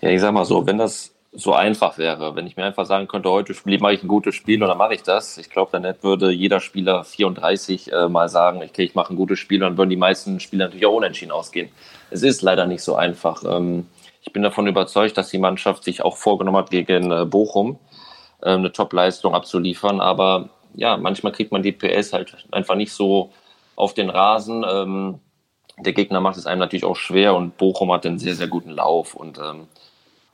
Ja, ich sag mal so, wenn das so einfach wäre, wenn ich mir einfach sagen könnte, heute mache ich ein gutes Spiel und dann mache ich das. Ich glaube, dann würde jeder Spieler 34 äh, mal sagen, okay, ich mache ein gutes Spiel und dann würden die meisten Spieler natürlich auch unentschieden ausgehen. Es ist leider nicht so einfach. Ähm, ich bin davon überzeugt, dass die Mannschaft sich auch vorgenommen hat, gegen äh, Bochum äh, eine Top-Leistung abzuliefern, aber ja, manchmal kriegt man die PS halt einfach nicht so auf den Rasen. Ähm, der Gegner macht es einem natürlich auch schwer und Bochum hat einen sehr, sehr guten Lauf und ähm,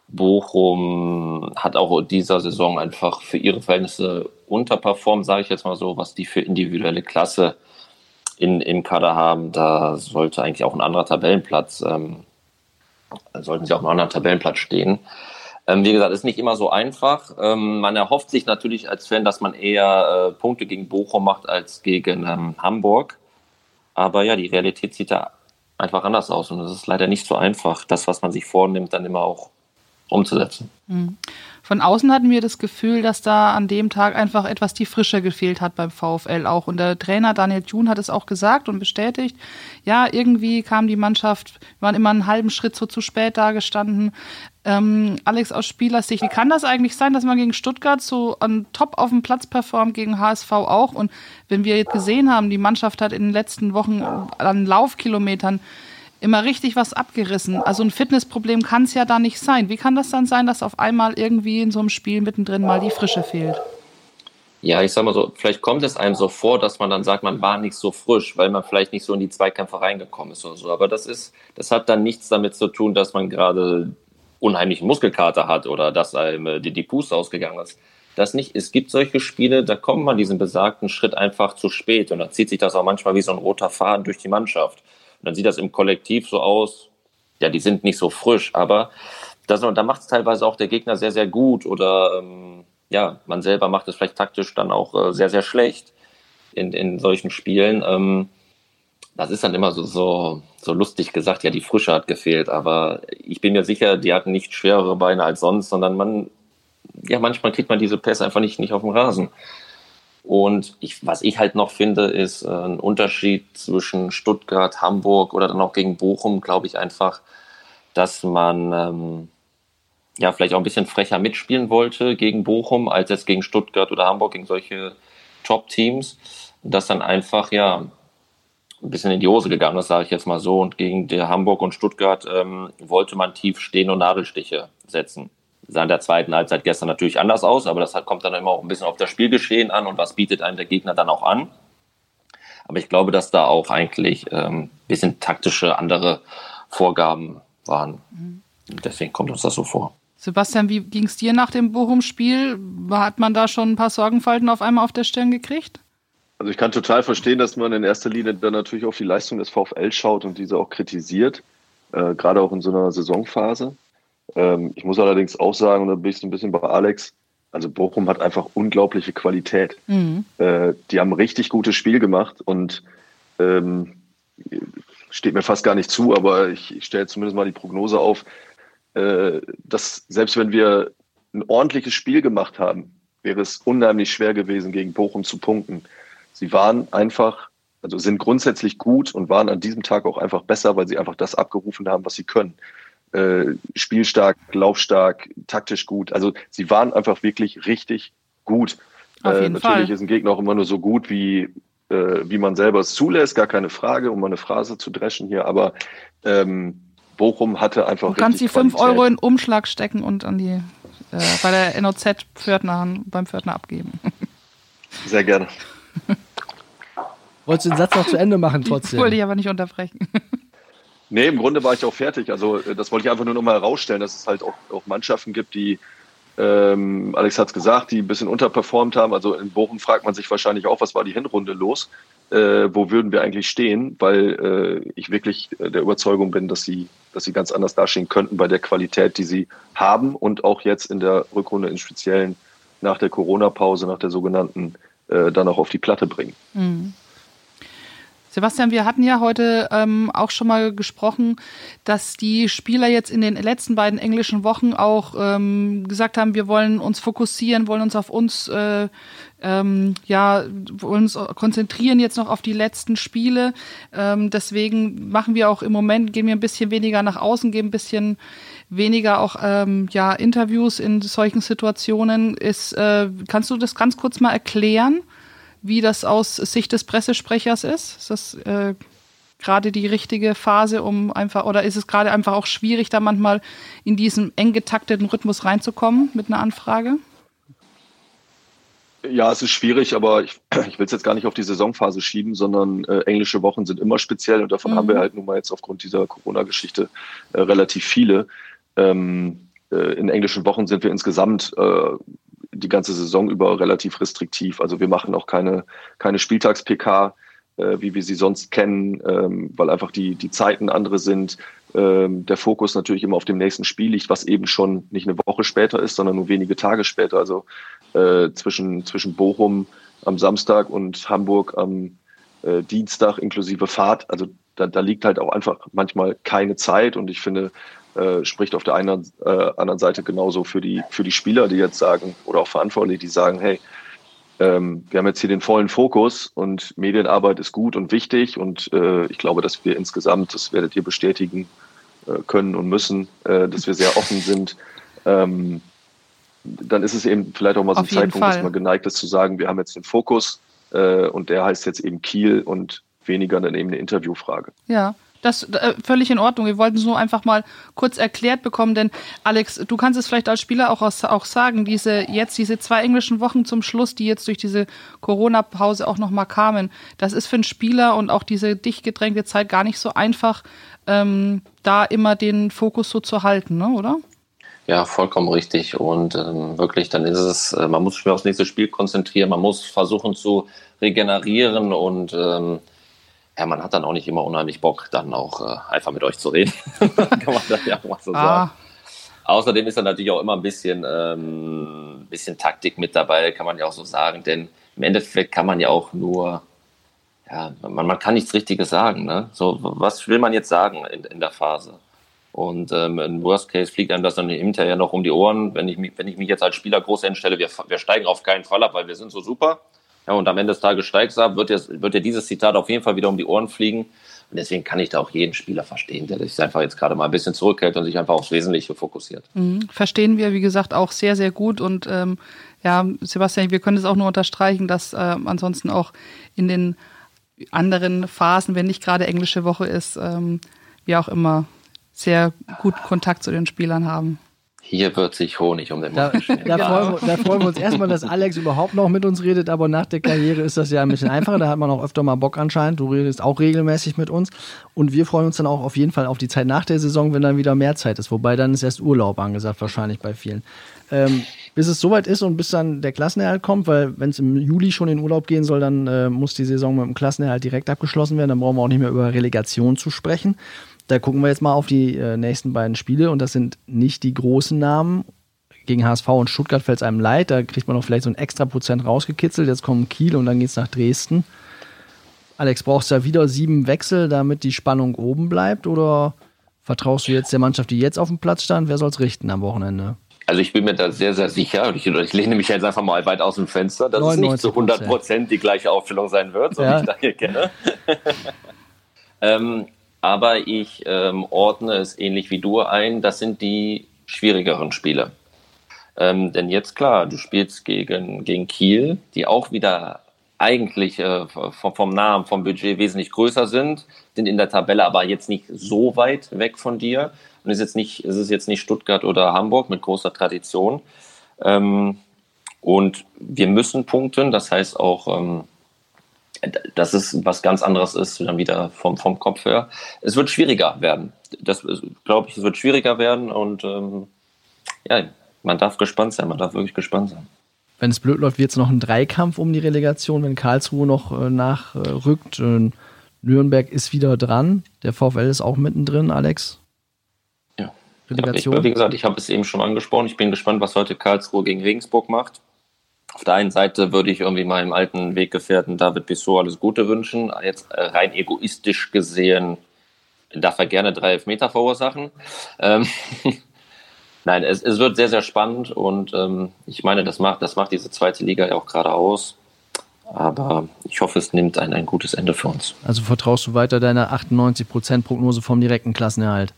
Bochum hat auch dieser Saison einfach für ihre Verhältnisse unterperformt, sage ich jetzt mal so, was die für individuelle Klasse in, im Kader haben. Da sollte eigentlich auch ein anderer Tabellenplatz, ähm, sollten sie auch einen anderen Tabellenplatz stehen. Ähm, wie gesagt, ist nicht immer so einfach. Ähm, man erhofft sich natürlich als Fan, dass man eher äh, Punkte gegen Bochum macht als gegen ähm, Hamburg. Aber ja, die Realität sieht da einfach anders aus und es ist leider nicht so einfach, das, was man sich vornimmt, dann immer auch umzusetzen. Mhm. Von außen hatten wir das Gefühl, dass da an dem Tag einfach etwas die Frische gefehlt hat beim VfL auch. Und der Trainer Daniel Thun hat es auch gesagt und bestätigt. Ja, irgendwie kam die Mannschaft, waren immer einen halben Schritt so zu spät dagestanden. Ähm, Alex aus Spielersicht, wie kann das eigentlich sein, dass man gegen Stuttgart so an top auf dem Platz performt, gegen HSV auch? Und wenn wir jetzt gesehen haben, die Mannschaft hat in den letzten Wochen an Laufkilometern immer richtig was abgerissen. Also ein Fitnessproblem kann es ja da nicht sein. Wie kann das dann sein, dass auf einmal irgendwie in so einem Spiel mittendrin mal die Frische fehlt? Ja, ich sag mal so, vielleicht kommt es einem so vor, dass man dann sagt, man war nicht so frisch, weil man vielleicht nicht so in die Zweikämpfe reingekommen ist oder so. Aber das ist, das hat dann nichts damit zu tun, dass man gerade unheimlichen Muskelkater hat oder dass einem äh, die, die Puste ausgegangen ist. Das nicht. Es gibt solche Spiele, da kommt man diesen besagten Schritt einfach zu spät und da zieht sich das auch manchmal wie so ein roter Faden durch die Mannschaft. Und dann sieht das im Kollektiv so aus, ja, die sind nicht so frisch, aber das, da macht es teilweise auch der Gegner sehr, sehr gut oder ähm, ja, man selber macht es vielleicht taktisch dann auch äh, sehr, sehr schlecht in, in solchen Spielen. Ähm, das ist dann immer so, so, so lustig gesagt, ja, die Frische hat gefehlt, aber ich bin mir sicher, die hatten nicht schwerere Beine als sonst, sondern man, ja, manchmal kriegt man diese Pässe einfach nicht, nicht auf dem Rasen. Und ich, was ich halt noch finde, ist äh, ein Unterschied zwischen Stuttgart, Hamburg oder dann auch gegen Bochum, glaube ich einfach, dass man ähm, ja vielleicht auch ein bisschen frecher mitspielen wollte gegen Bochum, als jetzt gegen Stuttgart oder Hamburg, gegen solche Top-Teams. Dass dann einfach ja ein bisschen in die Hose gegangen ist, sage ich jetzt mal so. Und gegen Hamburg und Stuttgart ähm, wollte man tief stehen und Nadelstiche setzen sah in der zweiten Halbzeit gestern natürlich anders aus, aber das kommt dann immer auch ein bisschen auf das Spielgeschehen an und was bietet einem der Gegner dann auch an. Aber ich glaube, dass da auch eigentlich ähm, bisschen taktische andere Vorgaben waren. Mhm. Deswegen kommt uns das so vor. Sebastian, wie ging es dir nach dem Bochum-Spiel? Hat man da schon ein paar Sorgenfalten auf einmal auf der Stirn gekriegt? Also ich kann total verstehen, dass man in erster Linie dann natürlich auf die Leistung des VfL schaut und diese auch kritisiert, äh, gerade auch in so einer Saisonphase. Ähm, ich muss allerdings auch sagen, und da bin ich so ein bisschen bei Alex, also Bochum hat einfach unglaubliche Qualität. Mhm. Äh, die haben ein richtig gutes Spiel gemacht und ähm, steht mir fast gar nicht zu, aber ich, ich stelle zumindest mal die Prognose auf, äh, dass selbst wenn wir ein ordentliches Spiel gemacht haben, wäre es unheimlich schwer gewesen, gegen Bochum zu punkten. Sie waren einfach, also sind grundsätzlich gut und waren an diesem Tag auch einfach besser, weil sie einfach das abgerufen haben, was sie können äh, spielstark, laufstark, taktisch gut. Also sie waren einfach wirklich richtig gut. Auf jeden äh, natürlich Fall. ist ein Gegner auch immer nur so gut, wie, äh, wie man selber es zulässt, gar keine Frage, um mal eine Phrase zu dreschen hier, aber ähm, Bochum hatte einfach. Du kannst die 5 Euro in Umschlag stecken und an die äh, bei der NOZ Pförtner, beim Pförtner abgeben. Sehr gerne. Wolltest du den Satz noch zu Ende machen trotzdem? Wollte ich aber nicht unterbrechen. Nee, im Grunde war ich auch fertig. Also äh, das wollte ich einfach nur noch mal herausstellen, dass es halt auch, auch Mannschaften gibt, die, ähm, Alex hat es gesagt, die ein bisschen unterperformt haben. Also in Bochum fragt man sich wahrscheinlich auch, was war die Hinrunde los? Äh, wo würden wir eigentlich stehen? Weil äh, ich wirklich der Überzeugung bin, dass sie, dass sie ganz anders dastehen könnten bei der Qualität, die sie haben und auch jetzt in der Rückrunde in Speziellen nach der Corona-Pause, nach der sogenannten, äh, dann auch auf die Platte bringen. Mhm. Sebastian, wir hatten ja heute ähm, auch schon mal gesprochen, dass die Spieler jetzt in den letzten beiden englischen Wochen auch ähm, gesagt haben, wir wollen uns fokussieren, wollen uns auf uns, äh, ähm, ja, wollen uns konzentrieren jetzt noch auf die letzten Spiele. Ähm, deswegen machen wir auch im Moment, gehen wir ein bisschen weniger nach außen, geben ein bisschen weniger auch ähm, ja, Interviews in solchen Situationen. Ist, äh, kannst du das ganz kurz mal erklären? Wie das aus Sicht des Pressesprechers ist? Ist das äh, gerade die richtige Phase, um einfach, oder ist es gerade einfach auch schwierig, da manchmal in diesen eng getakteten Rhythmus reinzukommen mit einer Anfrage? Ja, es ist schwierig, aber ich, ich will es jetzt gar nicht auf die Saisonphase schieben, sondern äh, englische Wochen sind immer speziell und davon mhm. haben wir halt nun mal jetzt aufgrund dieser Corona-Geschichte äh, relativ viele. Ähm, äh, in englischen Wochen sind wir insgesamt äh, die ganze Saison über relativ restriktiv. Also wir machen auch keine, keine Spieltags-PK, äh, wie wir sie sonst kennen, ähm, weil einfach die, die Zeiten andere sind. Ähm, der Fokus natürlich immer auf dem nächsten Spiel liegt, was eben schon nicht eine Woche später ist, sondern nur wenige Tage später. Also äh, zwischen, zwischen Bochum am Samstag und Hamburg am äh, Dienstag inklusive Fahrt. Also da, da liegt halt auch einfach manchmal keine Zeit und ich finde, äh, spricht auf der einen äh, anderen Seite genauso für die, für die Spieler, die jetzt sagen, oder auch Verantwortliche, die sagen, hey, ähm, wir haben jetzt hier den vollen Fokus und Medienarbeit ist gut und wichtig und äh, ich glaube, dass wir insgesamt, das werdet ihr bestätigen äh, können und müssen, äh, dass wir sehr offen sind. Ähm, dann ist es eben vielleicht auch mal so ein Zeitpunkt, Fall. dass man geneigt ist zu sagen, wir haben jetzt den Fokus äh, und der heißt jetzt eben Kiel und weniger dann eben eine Interviewfrage. Ja, das äh, völlig in Ordnung. Wir wollten es nur einfach mal kurz erklärt bekommen, denn Alex, du kannst es vielleicht als Spieler auch, auch sagen, diese jetzt diese zwei englischen Wochen zum Schluss, die jetzt durch diese Corona-Pause auch nochmal kamen, das ist für einen Spieler und auch diese dicht gedrängte Zeit gar nicht so einfach, ähm, da immer den Fokus so zu halten, ne, oder? Ja, vollkommen richtig. Und ähm, wirklich, dann ist es, äh, man muss sich aufs nächste Spiel konzentrieren, man muss versuchen zu regenerieren und ähm, ja, man hat dann auch nicht immer unheimlich Bock, dann auch äh, einfach mit euch zu reden. Kann man das ja auch mal so ah. sagen. Außerdem ist da natürlich auch immer ein bisschen, ähm, bisschen Taktik mit dabei, kann man ja auch so sagen, denn im Endeffekt kann man ja auch nur ja, man, man kann nichts Richtiges sagen. Ne? So, was will man jetzt sagen in, in der Phase? Und ähm, im Worst Case fliegt einem das dann hinterher noch um die Ohren, wenn ich mich, wenn ich mich jetzt als Spieler groß entstelle, wir, wir steigen auf keinen Fall ab, weil wir sind so super. Ja, und am Ende des Tages steigst du ab, wird dir, wird dir dieses Zitat auf jeden Fall wieder um die Ohren fliegen. Und deswegen kann ich da auch jeden Spieler verstehen, der sich einfach jetzt gerade mal ein bisschen zurückhält und sich einfach aufs Wesentliche fokussiert. Mhm. Verstehen wir, wie gesagt, auch sehr, sehr gut. Und ähm, ja, Sebastian, wir können es auch nur unterstreichen, dass äh, ansonsten auch in den anderen Phasen, wenn nicht gerade englische Woche ist, ähm, wir auch immer sehr gut Kontakt zu den Spielern haben. Hier wird sich Honig um den da, Mund da, genau. freuen wir, da freuen wir uns erstmal, dass Alex überhaupt noch mit uns redet, aber nach der Karriere ist das ja ein bisschen einfacher. Da hat man auch öfter mal Bock anscheinend. Du redest auch regelmäßig mit uns. Und wir freuen uns dann auch auf jeden Fall auf die Zeit nach der Saison, wenn dann wieder mehr Zeit ist. Wobei dann ist erst Urlaub angesagt, wahrscheinlich bei vielen. Ähm, bis es soweit ist und bis dann der Klassenerhalt kommt, weil wenn es im Juli schon in Urlaub gehen soll, dann äh, muss die Saison mit dem Klassenerhalt direkt abgeschlossen werden. Dann brauchen wir auch nicht mehr über Relegation zu sprechen. Da gucken wir jetzt mal auf die äh, nächsten beiden Spiele und das sind nicht die großen Namen. Gegen HSV und Stuttgart fällt es einem leid, da kriegt man noch vielleicht so ein extra Prozent rausgekitzelt. Jetzt kommen Kiel und dann geht es nach Dresden. Alex, brauchst du da wieder sieben Wechsel, damit die Spannung oben bleibt? Oder vertraust du jetzt der Mannschaft, die jetzt auf dem Platz stand? Wer soll es richten am Wochenende? Also ich bin mir da sehr, sehr sicher, ich, ich lehne mich jetzt einfach mal weit aus dem Fenster, dass es nicht zu 100 Prozent die gleiche Aufstellung sein wird, so ja. wie ich da hier kenne. ähm, aber ich ähm, ordne es ähnlich wie du ein. Das sind die schwierigeren Spiele. Ähm, denn jetzt klar, du spielst gegen, gegen Kiel, die auch wieder eigentlich äh, vom, vom Namen, vom Budget wesentlich größer sind, sind in der Tabelle aber jetzt nicht so weit weg von dir. Und ist jetzt nicht, ist es jetzt nicht Stuttgart oder Hamburg mit großer Tradition. Ähm, und wir müssen punkten, das heißt auch, dass es was ganz anderes ist, dann wieder vom, vom Kopf her. Es wird schwieriger werden. Das glaube ich, es wird schwieriger werden und ähm, ja, man darf gespannt sein, man darf wirklich gespannt sein. Wenn es blöd läuft, wird es noch ein Dreikampf um die Relegation, wenn Karlsruhe noch äh, nachrückt. Äh, Nürnberg ist wieder dran. Der VfL ist auch mittendrin, Alex. Ja. Relegation. Ich, wie gesagt, ich habe es eben schon angesprochen. Ich bin gespannt, was heute Karlsruhe gegen Regensburg macht. Auf der einen Seite würde ich irgendwie meinem alten Weggefährten David Bissot alles Gute wünschen. Jetzt äh, rein egoistisch gesehen darf er gerne drei Elfmeter verursachen. Ähm, Nein, es, es, wird sehr, sehr spannend und ähm, ich meine, das macht, das macht diese zweite Liga ja auch gerade aus. Aber ich hoffe, es nimmt ein, ein gutes Ende für uns. Also vertraust du weiter deiner 98% Prognose vom direkten Klassenerhalt?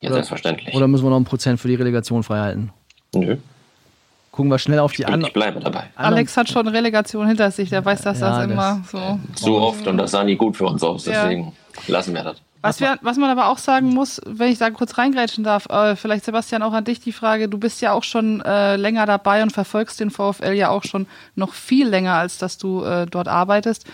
Ja, oder, selbstverständlich. Oder müssen wir noch ein Prozent für die Relegation freihalten? Nö. Gucken wir schnell auf die anderen. Ich bleibe dabei. Alex hat schon Relegation hinter sich, der weiß, dass ja, das immer so. Zu oft und das sah nie gut für uns aus, deswegen ja. lassen wir das. Was, wir, was man aber auch sagen muss, wenn ich da kurz reingrätschen darf, äh, vielleicht Sebastian auch an dich die Frage, du bist ja auch schon äh, länger dabei und verfolgst den VfL ja auch schon noch viel länger, als dass du äh, dort arbeitest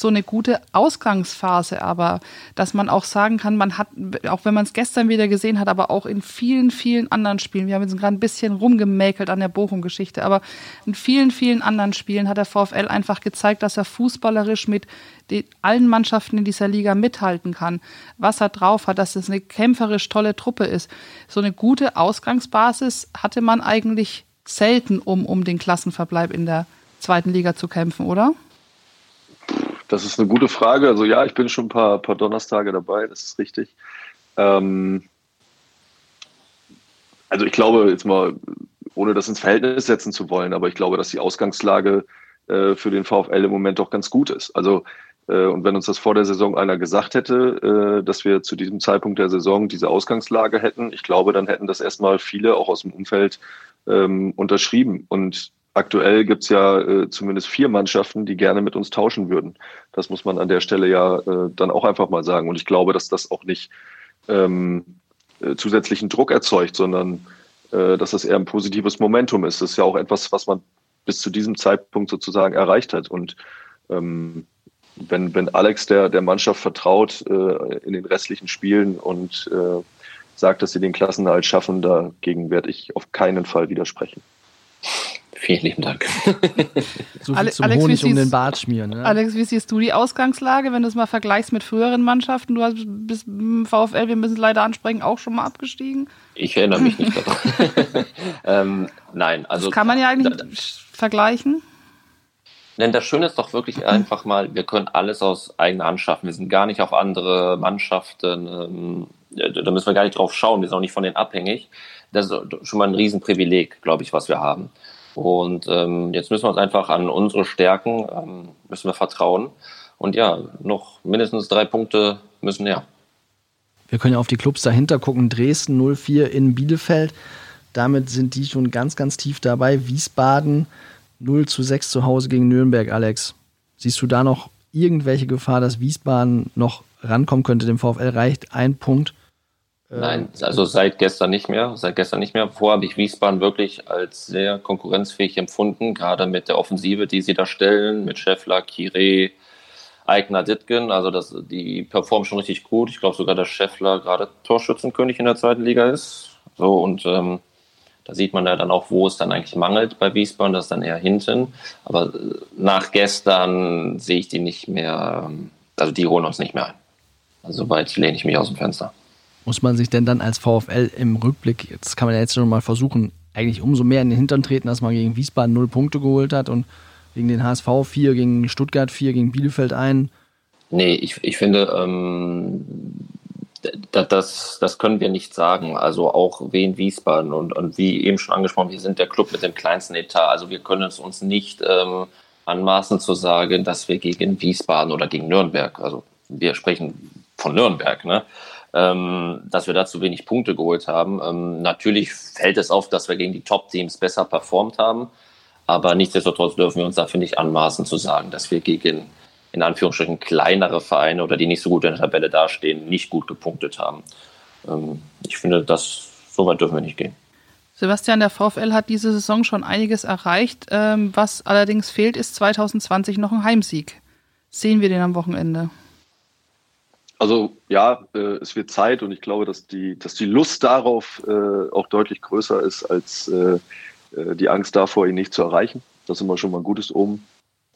so eine gute Ausgangsphase, aber dass man auch sagen kann, man hat, auch wenn man es gestern wieder gesehen hat, aber auch in vielen, vielen anderen Spielen, wir haben jetzt gerade ein bisschen rumgemäkelt an der Bochum-Geschichte, aber in vielen, vielen anderen Spielen hat der VfL einfach gezeigt, dass er fußballerisch mit den, allen Mannschaften in dieser Liga mithalten kann, was er drauf hat, dass es eine kämpferisch tolle Truppe ist. So eine gute Ausgangsbasis hatte man eigentlich selten, um, um den Klassenverbleib in der zweiten Liga zu kämpfen, oder? Das ist eine gute Frage. Also ja, ich bin schon ein paar, paar Donnerstage dabei, das ist richtig. Ähm, also ich glaube, jetzt mal, ohne das ins Verhältnis setzen zu wollen, aber ich glaube, dass die Ausgangslage äh, für den VfL im Moment doch ganz gut ist. Also äh, und wenn uns das vor der Saison einer gesagt hätte, äh, dass wir zu diesem Zeitpunkt der Saison diese Ausgangslage hätten, ich glaube, dann hätten das erstmal viele auch aus dem Umfeld ähm, unterschrieben. Und aktuell gibt es ja äh, zumindest vier Mannschaften, die gerne mit uns tauschen würden. Das muss man an der Stelle ja äh, dann auch einfach mal sagen. Und ich glaube, dass das auch nicht ähm, äh, zusätzlichen Druck erzeugt, sondern äh, dass das eher ein positives Momentum ist. Das ist ja auch etwas, was man bis zu diesem Zeitpunkt sozusagen erreicht hat. Und ähm, wenn, wenn Alex der, der Mannschaft vertraut äh, in den restlichen Spielen und äh, sagt, dass sie den Klassenhalt schaffen, dagegen werde ich auf keinen Fall widersprechen. Vielen lieben Dank. so viel zum Alex, Honig um den Bart schmieren. Ne? Alex, wie siehst du die Ausgangslage, wenn du es mal vergleichst mit früheren Mannschaften? Du hast bis VfL, wir müssen es leider ansprechen, auch schon mal abgestiegen. Ich erinnere mich nicht daran. ähm, nein, also. Das kann man ja eigentlich da, vergleichen. Denn das Schöne ist doch wirklich einfach mal, wir können alles aus eigener Hand schaffen. Wir sind gar nicht auf andere Mannschaften, ähm, da müssen wir gar nicht drauf schauen, wir sind auch nicht von denen abhängig. Das ist schon mal ein Riesenprivileg, glaube ich, was wir haben. Und ähm, jetzt müssen wir uns einfach an unsere Stärken, ähm, müssen wir vertrauen. Und ja, noch mindestens drei Punkte müssen her. Wir können ja auf die Clubs dahinter gucken. Dresden 04 in Bielefeld. Damit sind die schon ganz, ganz tief dabei. Wiesbaden 0 zu 6 zu Hause gegen Nürnberg, Alex. Siehst du da noch irgendwelche Gefahr, dass Wiesbaden noch rankommen könnte? Dem VfL reicht ein Punkt. Nein, also seit gestern nicht mehr. Seit gestern nicht mehr. Vorher habe ich Wiesbaden wirklich als sehr konkurrenzfähig empfunden, gerade mit der Offensive, die sie da stellen, mit Scheffler, Kire, Eigner Ditgen. Also das, die performen schon richtig gut. Ich glaube sogar, dass Scheffler gerade Torschützenkönig in der zweiten Liga ist. So und ähm, da sieht man ja dann auch, wo es dann eigentlich mangelt bei Wiesbaden, das ist dann eher hinten. Aber äh, nach gestern sehe ich die nicht mehr, ähm, also die holen uns nicht mehr ein. Also soweit lehne ich mich aus dem Fenster. Muss man sich denn dann als VfL im Rückblick, jetzt kann man ja jetzt schon mal versuchen, eigentlich umso mehr in den Hintern treten, dass man gegen Wiesbaden null Punkte geholt hat und gegen den HSV 4, gegen Stuttgart 4, gegen Bielefeld ein. Nee, ich, ich finde, ähm, das, das können wir nicht sagen. Also auch Wien Wiesbaden und, und wie eben schon angesprochen, wir sind der Club mit dem kleinsten Etat. Also wir können es uns nicht ähm, anmaßen zu sagen, dass wir gegen Wiesbaden oder gegen Nürnberg, also wir sprechen von Nürnberg, ne? Ähm, dass wir da zu wenig Punkte geholt haben. Ähm, natürlich fällt es auf, dass wir gegen die Top-Teams besser performt haben. Aber nichtsdestotrotz dürfen wir uns dafür nicht anmaßen zu sagen, dass wir gegen in Anführungsstrichen kleinere Vereine oder die nicht so gut in der Tabelle dastehen, nicht gut gepunktet haben. Ähm, ich finde, das so weit dürfen wir nicht gehen. Sebastian, der VfL hat diese Saison schon einiges erreicht. Ähm, was allerdings fehlt, ist 2020 noch ein Heimsieg. Sehen wir den am Wochenende? Also ja, äh, es wird Zeit und ich glaube, dass die, dass die Lust darauf äh, auch deutlich größer ist als äh, äh, die Angst davor, ihn nicht zu erreichen. Das ist immer schon mal ein gutes Omen.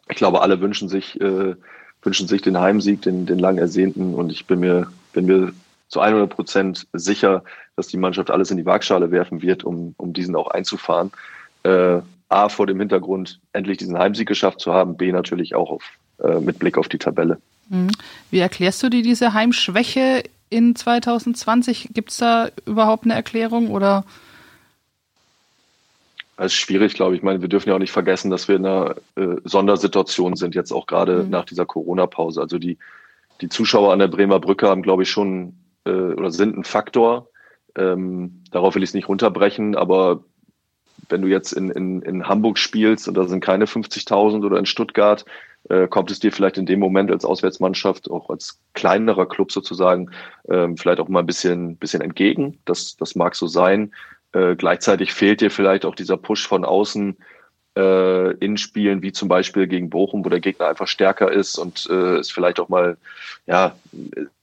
Ich glaube, alle wünschen sich, äh, wünschen sich den Heimsieg, den, den lang ersehnten. Und ich bin mir, bin mir zu 100 Prozent sicher, dass die Mannschaft alles in die Waagschale werfen wird, um, um diesen auch einzufahren. Äh, A, vor dem Hintergrund, endlich diesen Heimsieg geschafft zu haben. B, natürlich auch auf, äh, mit Blick auf die Tabelle. Mhm. Wie erklärst du dir diese Heimschwäche in 2020? Gibt es da überhaupt eine Erklärung oder das ist schwierig, glaube ich. Ich meine, wir dürfen ja auch nicht vergessen, dass wir in einer äh, Sondersituation sind, jetzt auch gerade mhm. nach dieser Corona-Pause. Also die, die Zuschauer an der Bremer Brücke haben, glaube ich, schon äh, oder sind ein Faktor. Ähm, darauf will ich es nicht runterbrechen, aber wenn du jetzt in, in, in Hamburg spielst und da sind keine 50.000 oder in Stuttgart, äh, kommt es dir vielleicht in dem Moment als Auswärtsmannschaft, auch als kleinerer Club sozusagen, ähm, vielleicht auch mal ein bisschen, bisschen entgegen. Das, das mag so sein. Äh, gleichzeitig fehlt dir vielleicht auch dieser Push von außen äh, in Spielen, wie zum Beispiel gegen Bochum, wo der Gegner einfach stärker ist und äh, es vielleicht auch mal, ja,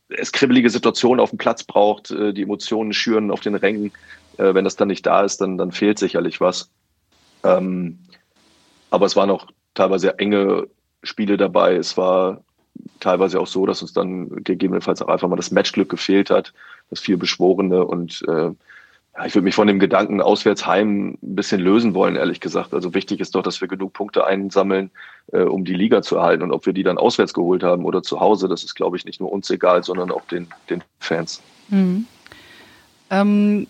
es kribbelige Situationen auf dem Platz braucht, äh, die Emotionen schüren auf den Rängen. Äh, wenn das dann nicht da ist, dann, dann fehlt sicherlich was. Ähm, aber es waren auch teilweise enge Spiele dabei. Es war teilweise auch so, dass uns dann gegebenenfalls auch einfach mal das Matchglück gefehlt hat, das viel Beschworene und äh, ja, ich würde mich von dem Gedanken Auswärtsheim ein bisschen lösen wollen, ehrlich gesagt. Also wichtig ist doch, dass wir genug Punkte einsammeln, äh, um die Liga zu erhalten. Und ob wir die dann auswärts geholt haben oder zu Hause, das ist, glaube ich, nicht nur uns egal, sondern auch den, den Fans. Mhm. Ähm,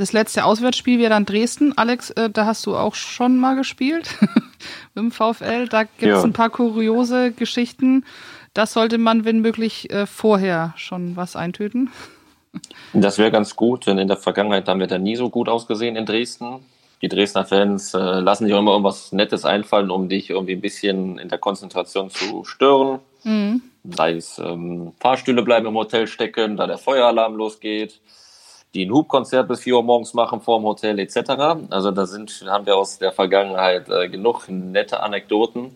das letzte Auswärtsspiel wäre dann Dresden. Alex, äh, da hast du auch schon mal gespielt dem VfL. Da gibt es ja. ein paar kuriose Geschichten. Das sollte man, wenn möglich, äh, vorher schon was eintüten. Das wäre ganz gut, denn in der Vergangenheit haben wir da nie so gut ausgesehen in Dresden. Die Dresdner Fans äh, lassen sich auch immer irgendwas Nettes einfallen, um dich irgendwie ein bisschen in der Konzentration zu stören. Mhm. Sei es ähm, Fahrstühle bleiben im Hotel stecken, da der Feueralarm losgeht, die ein Hubkonzert bis 4 Uhr morgens machen vor dem Hotel etc. Also da sind, haben wir aus der Vergangenheit äh, genug nette Anekdoten.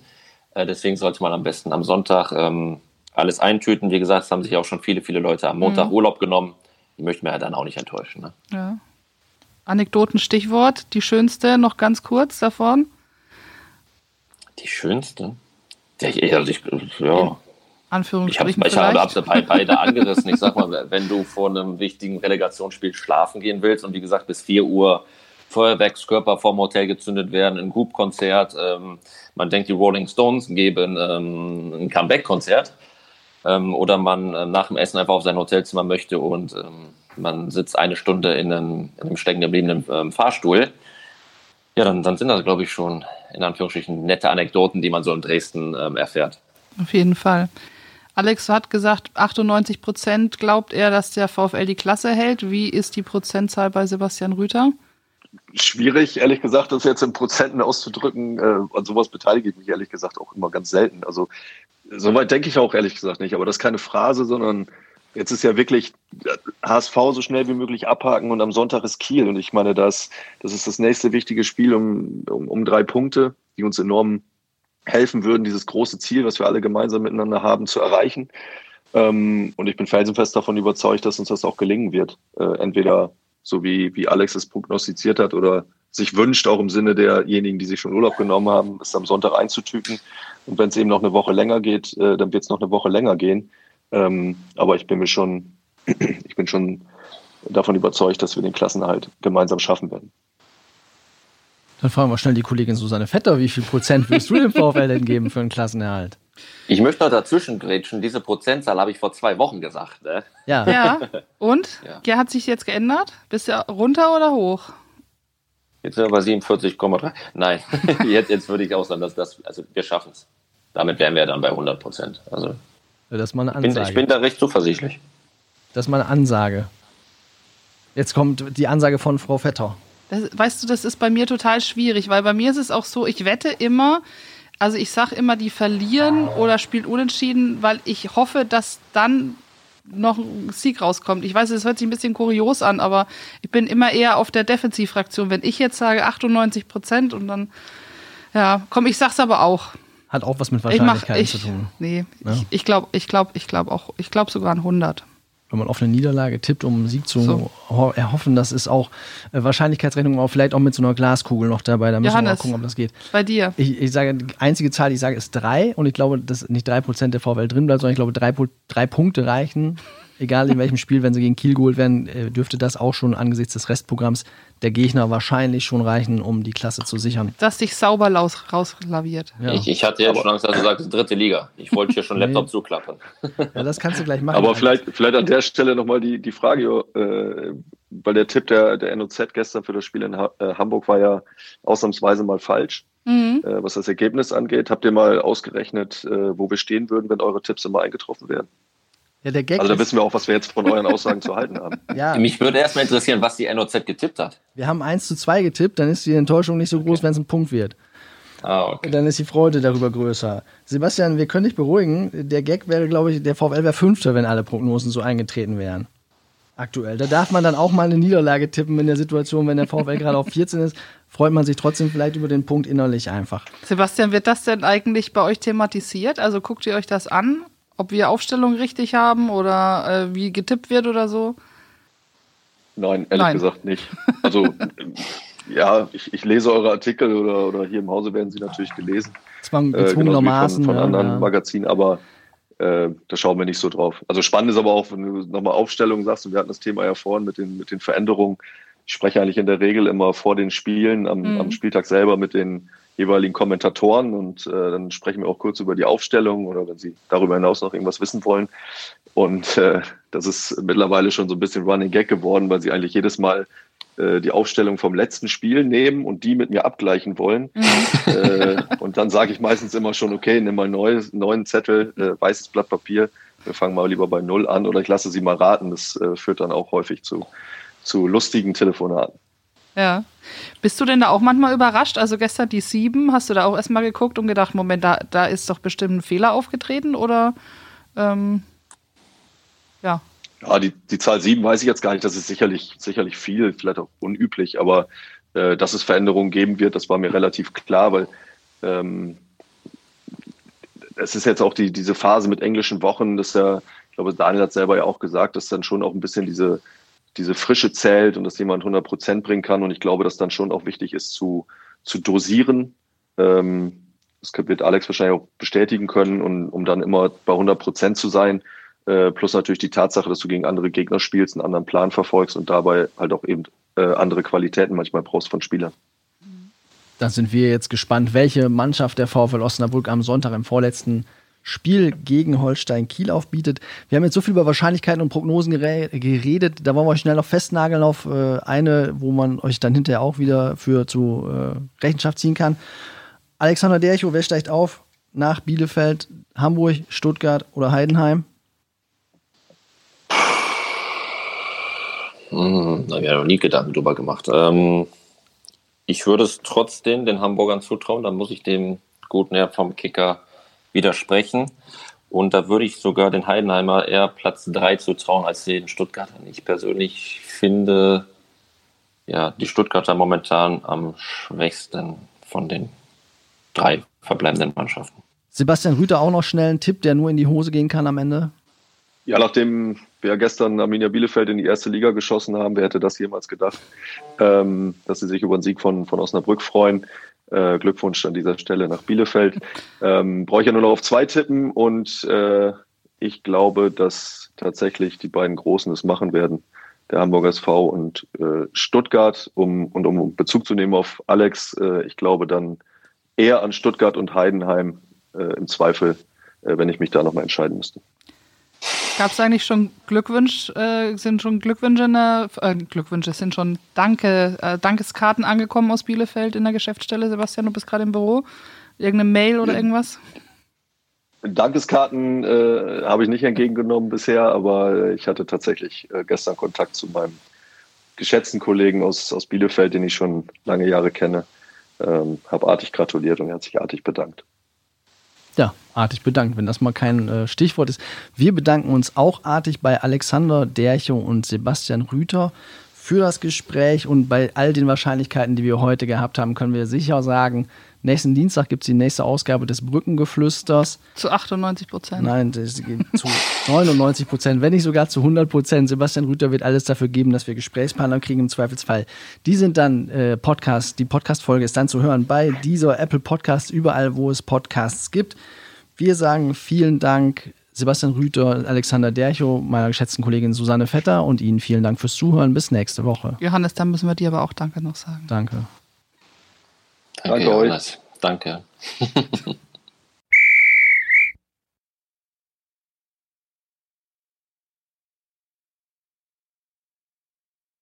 Äh, deswegen sollte man am besten am Sonntag ähm, alles eintüten. Wie gesagt, es haben sich auch schon viele, viele Leute am Montag mhm. Urlaub genommen die möchten wir ja dann auch nicht enttäuschen. Ne? Ja. Anekdoten, Stichwort, die schönste, noch ganz kurz davon. Die schönste? Ja, ich, also ich, ja. Anführungsstrichen. Ich habe hab beide angerissen. Ich sag mal, wenn du vor einem wichtigen Relegationsspiel schlafen gehen willst und wie gesagt bis 4 Uhr Feuerwerkskörper vorm Hotel gezündet werden, ein Group-Konzert. Ähm, man denkt, die Rolling Stones geben ähm, ein Comeback-Konzert. Ähm, oder man äh, nach dem Essen einfach auf sein Hotelzimmer möchte und ähm, man sitzt eine Stunde in einem, in einem stecken gebliebenen ähm, Fahrstuhl. Ja, dann, dann sind das, glaube ich, schon in Anführungsstrichen nette Anekdoten, die man so in Dresden ähm, erfährt. Auf jeden Fall. Alex hat gesagt, 98 Prozent glaubt er, dass der VfL die Klasse hält. Wie ist die Prozentzahl bei Sebastian Rüther? Schwierig, ehrlich gesagt, das jetzt in Prozenten auszudrücken. Äh, an sowas beteilige ich mich ehrlich gesagt auch immer ganz selten. Also soweit denke ich auch ehrlich gesagt nicht. Aber das ist keine Phrase, sondern jetzt ist ja wirklich HSV so schnell wie möglich abhaken und am Sonntag ist Kiel. Und ich meine, das, das ist das nächste wichtige Spiel um, um, um drei Punkte, die uns enorm helfen würden, dieses große Ziel, was wir alle gemeinsam miteinander haben, zu erreichen. Ähm, und ich bin felsenfest davon überzeugt, dass uns das auch gelingen wird. Äh, entweder so wie, wie Alex es prognostiziert hat oder sich wünscht, auch im Sinne derjenigen, die sich schon Urlaub genommen haben, es am Sonntag einzutüten. Und wenn es eben noch eine Woche länger geht, äh, dann wird es noch eine Woche länger gehen. Ähm, aber ich bin mir schon, ich bin schon davon überzeugt, dass wir den Klassenhalt gemeinsam schaffen werden. Dann fragen wir schnell die Kollegin Susanne Vetter, wie viel Prozent willst du dem VfL denn geben für einen Klassenerhalt? Ich möchte noch dazwischen grätschen. Diese Prozentzahl habe ich vor zwei Wochen gesagt. Ne? Ja. Ja. Und? Ja. ja. Hat sich jetzt geändert? Bist du runter oder hoch? Jetzt sind wir bei 47,3. Nein, jetzt, jetzt würde ich auch sagen, dass das, also wir schaffen es. Damit wären wir dann bei 100 Prozent. Also, das ist mal eine Ansage. Ich bin, ich bin da recht zuversichtlich. Das ist mal eine Ansage. Jetzt kommt die Ansage von Frau Vetter. Das, weißt du, das ist bei mir total schwierig, weil bei mir ist es auch so, ich wette immer, also ich sage immer, die verlieren oder spielt unentschieden, weil ich hoffe, dass dann noch ein Sieg rauskommt. Ich weiß, es hört sich ein bisschen kurios an, aber ich bin immer eher auf der Defensivfraktion. Wenn ich jetzt sage 98 Prozent und dann, ja, komm, ich sag's aber auch. Hat auch was mit Wahrscheinlichkeiten ich mach, ich, zu tun. Nee, ja. ich, ich glaube, ich glaube, ich glaube auch, ich glaube sogar an 100 wenn man auf eine Niederlage tippt, um einen Sieg zu so. erhoffen, das ist auch äh, Wahrscheinlichkeitsrechnung, aber vielleicht auch mit so einer Glaskugel noch dabei. Da müssen Johannes, wir mal gucken, ob das geht. Bei dir. Ich, ich sage, die einzige Zahl, die ich sage, ist drei und ich glaube, dass nicht drei Prozent der VfL drin bleibt, sondern ich glaube, drei, drei Punkte reichen egal in welchem Spiel, wenn sie gegen Kiel geholt werden, äh, dürfte das auch schon angesichts des Restprogramms der Gegner wahrscheinlich schon reichen, um die Klasse zu sichern. Dass dich sauber raus, rauslaviert. Ja. Ich, ich, hatte jetzt schon Angst, dass du sagst, dritte Liga. Ich wollte hier schon Laptop nee. zuklappern. Ja, das kannst du gleich machen. Aber vielleicht, vielleicht an der Stelle nochmal die, die Frage, äh, weil der Tipp der, der NOZ gestern für das Spiel in ha äh, Hamburg war ja ausnahmsweise mal falsch. Mhm. Äh, was das Ergebnis angeht, habt ihr mal ausgerechnet, äh, wo wir stehen würden, wenn eure Tipps immer eingetroffen wären? Ja, der Gag also da wissen wir auch, was wir jetzt von euren Aussagen zu halten haben. Ja. Mich würde erstmal interessieren, was die NOZ getippt hat. Wir haben 1 zu 2 getippt, dann ist die Enttäuschung nicht so groß, okay. wenn es ein Punkt wird. Ah, okay. Dann ist die Freude darüber größer. Sebastian, wir können dich beruhigen. Der Gag wäre, glaube ich, der VfL wäre Fünfter, wenn alle Prognosen so eingetreten wären. Aktuell. Da darf man dann auch mal eine Niederlage tippen in der Situation, wenn der VfL gerade auf 14 ist. Freut man sich trotzdem vielleicht über den Punkt innerlich einfach. Sebastian, wird das denn eigentlich bei euch thematisiert? Also guckt ihr euch das an? Ob wir Aufstellung richtig haben oder äh, wie getippt wird oder so? Nein, ehrlich Nein. gesagt nicht. Also ja, ich, ich, lese eure Artikel oder, oder hier im Hause werden sie natürlich gelesen. Zwangezwungenermaßen. Äh, von, von ja, anderen ja. Magazinen, aber äh, da schauen wir nicht so drauf. Also spannend ist aber auch, wenn du nochmal Aufstellung sagst, und wir hatten das Thema ja vorhin mit den, mit den Veränderungen. Ich spreche eigentlich in der Regel immer vor den Spielen, am, mhm. am Spieltag selber mit den jeweiligen Kommentatoren und äh, dann sprechen wir auch kurz über die Aufstellung oder wenn Sie darüber hinaus noch irgendwas wissen wollen. Und äh, das ist mittlerweile schon so ein bisschen Running Gag geworden, weil Sie eigentlich jedes Mal äh, die Aufstellung vom letzten Spiel nehmen und die mit mir abgleichen wollen. Mhm. äh, und dann sage ich meistens immer schon, okay, nimm mal einen neuen Zettel, äh, weißes Blatt Papier. Wir fangen mal lieber bei Null an oder ich lasse Sie mal raten. Das äh, führt dann auch häufig zu, zu lustigen Telefonaten. Ja. Bist du denn da auch manchmal überrascht? Also gestern die sieben, hast du da auch erstmal geguckt und gedacht, Moment, da, da ist doch bestimmt ein Fehler aufgetreten oder ähm, ja. Ja, die, die Zahl sieben weiß ich jetzt gar nicht. Das ist sicherlich, sicherlich viel, vielleicht auch unüblich, aber äh, dass es Veränderungen geben wird, das war mir relativ klar, weil ähm, es ist jetzt auch die, diese Phase mit englischen Wochen, dass ja, ich glaube, Daniel hat selber ja auch gesagt, dass dann schon auch ein bisschen diese diese Frische zählt und dass jemand 100 Prozent bringen kann. Und ich glaube, dass dann schon auch wichtig ist zu, zu dosieren. Ähm, das wird Alex wahrscheinlich auch bestätigen können, und, um dann immer bei 100 Prozent zu sein. Äh, plus natürlich die Tatsache, dass du gegen andere Gegner spielst, einen anderen Plan verfolgst und dabei halt auch eben äh, andere Qualitäten manchmal brauchst von Spielern. Da sind wir jetzt gespannt, welche Mannschaft der VfL Osnabrück am Sonntag im vorletzten Spiel gegen Holstein Kiel aufbietet. Wir haben jetzt so viel über Wahrscheinlichkeiten und Prognosen geredet. Da wollen wir euch schnell noch festnageln auf äh, eine, wo man euch dann hinterher auch wieder für zu äh, Rechenschaft ziehen kann. Alexander Dercho, wer steigt auf nach Bielefeld, Hamburg, Stuttgart oder Heidenheim? Hm, da habe ich noch nie Gedanken drüber gemacht. Ähm, ich würde es trotzdem den Hamburgern zutrauen, dann muss ich dem guten Herr vom Kicker widersprechen. Und da würde ich sogar den Heidenheimer eher Platz 3 zutrauen als den Stuttgartern. Ich persönlich finde ja die Stuttgarter momentan am schwächsten von den drei verbleibenden Mannschaften. Sebastian Rüther auch noch schnell ein Tipp, der nur in die Hose gehen kann am Ende? Ja, nachdem wir gestern Arminia Bielefeld in die erste Liga geschossen haben, wer hätte das jemals gedacht, ähm, dass sie sich über einen Sieg von, von Osnabrück freuen. Äh, Glückwunsch an dieser Stelle nach Bielefeld. Ähm, Brauche ich ja nur noch auf zwei tippen und äh, ich glaube, dass tatsächlich die beiden Großen es machen werden. Der Hamburger SV und äh, Stuttgart, um, und um Bezug zu nehmen auf Alex, äh, ich glaube dann eher an Stuttgart und Heidenheim äh, im Zweifel, äh, wenn ich mich da nochmal entscheiden müsste. Gab es eigentlich schon Glückwunsch, äh, sind schon Glückwünsche, der, äh, Glückwünsche, sind schon Danke, äh, Dankeskarten angekommen aus Bielefeld in der Geschäftsstelle? Sebastian, du bist gerade im Büro. Irgendeine Mail oder irgendwas? Dankeskarten äh, habe ich nicht entgegengenommen bisher, aber ich hatte tatsächlich äh, gestern Kontakt zu meinem geschätzten Kollegen aus, aus Bielefeld, den ich schon lange Jahre kenne. Ähm, habe artig gratuliert und er hat sich artig bedankt ja, artig bedankt, wenn das mal kein äh, Stichwort ist. Wir bedanken uns auch artig bei Alexander Dercho und Sebastian Rüther für das Gespräch und bei all den Wahrscheinlichkeiten, die wir heute gehabt haben, können wir sicher sagen, nächsten Dienstag gibt es die nächste Ausgabe des Brückengeflüsters. Zu 98 Prozent? Nein, das geht zu 99 Prozent, wenn nicht sogar zu 100 Prozent. Sebastian Rüther wird alles dafür geben, dass wir Gesprächspartner kriegen im Zweifelsfall. Die sind dann äh, Podcast, die Podcast-Folge ist dann zu hören bei dieser Apple Podcast, überall, wo es Podcasts gibt. Wir sagen vielen Dank Sebastian Rüther, Alexander Dercho, meiner geschätzten Kollegin Susanne Vetter und Ihnen vielen Dank fürs Zuhören. Bis nächste Woche. Johannes, dann müssen wir dir aber auch Danke noch sagen. Danke. Danke, Danke euch. Danke.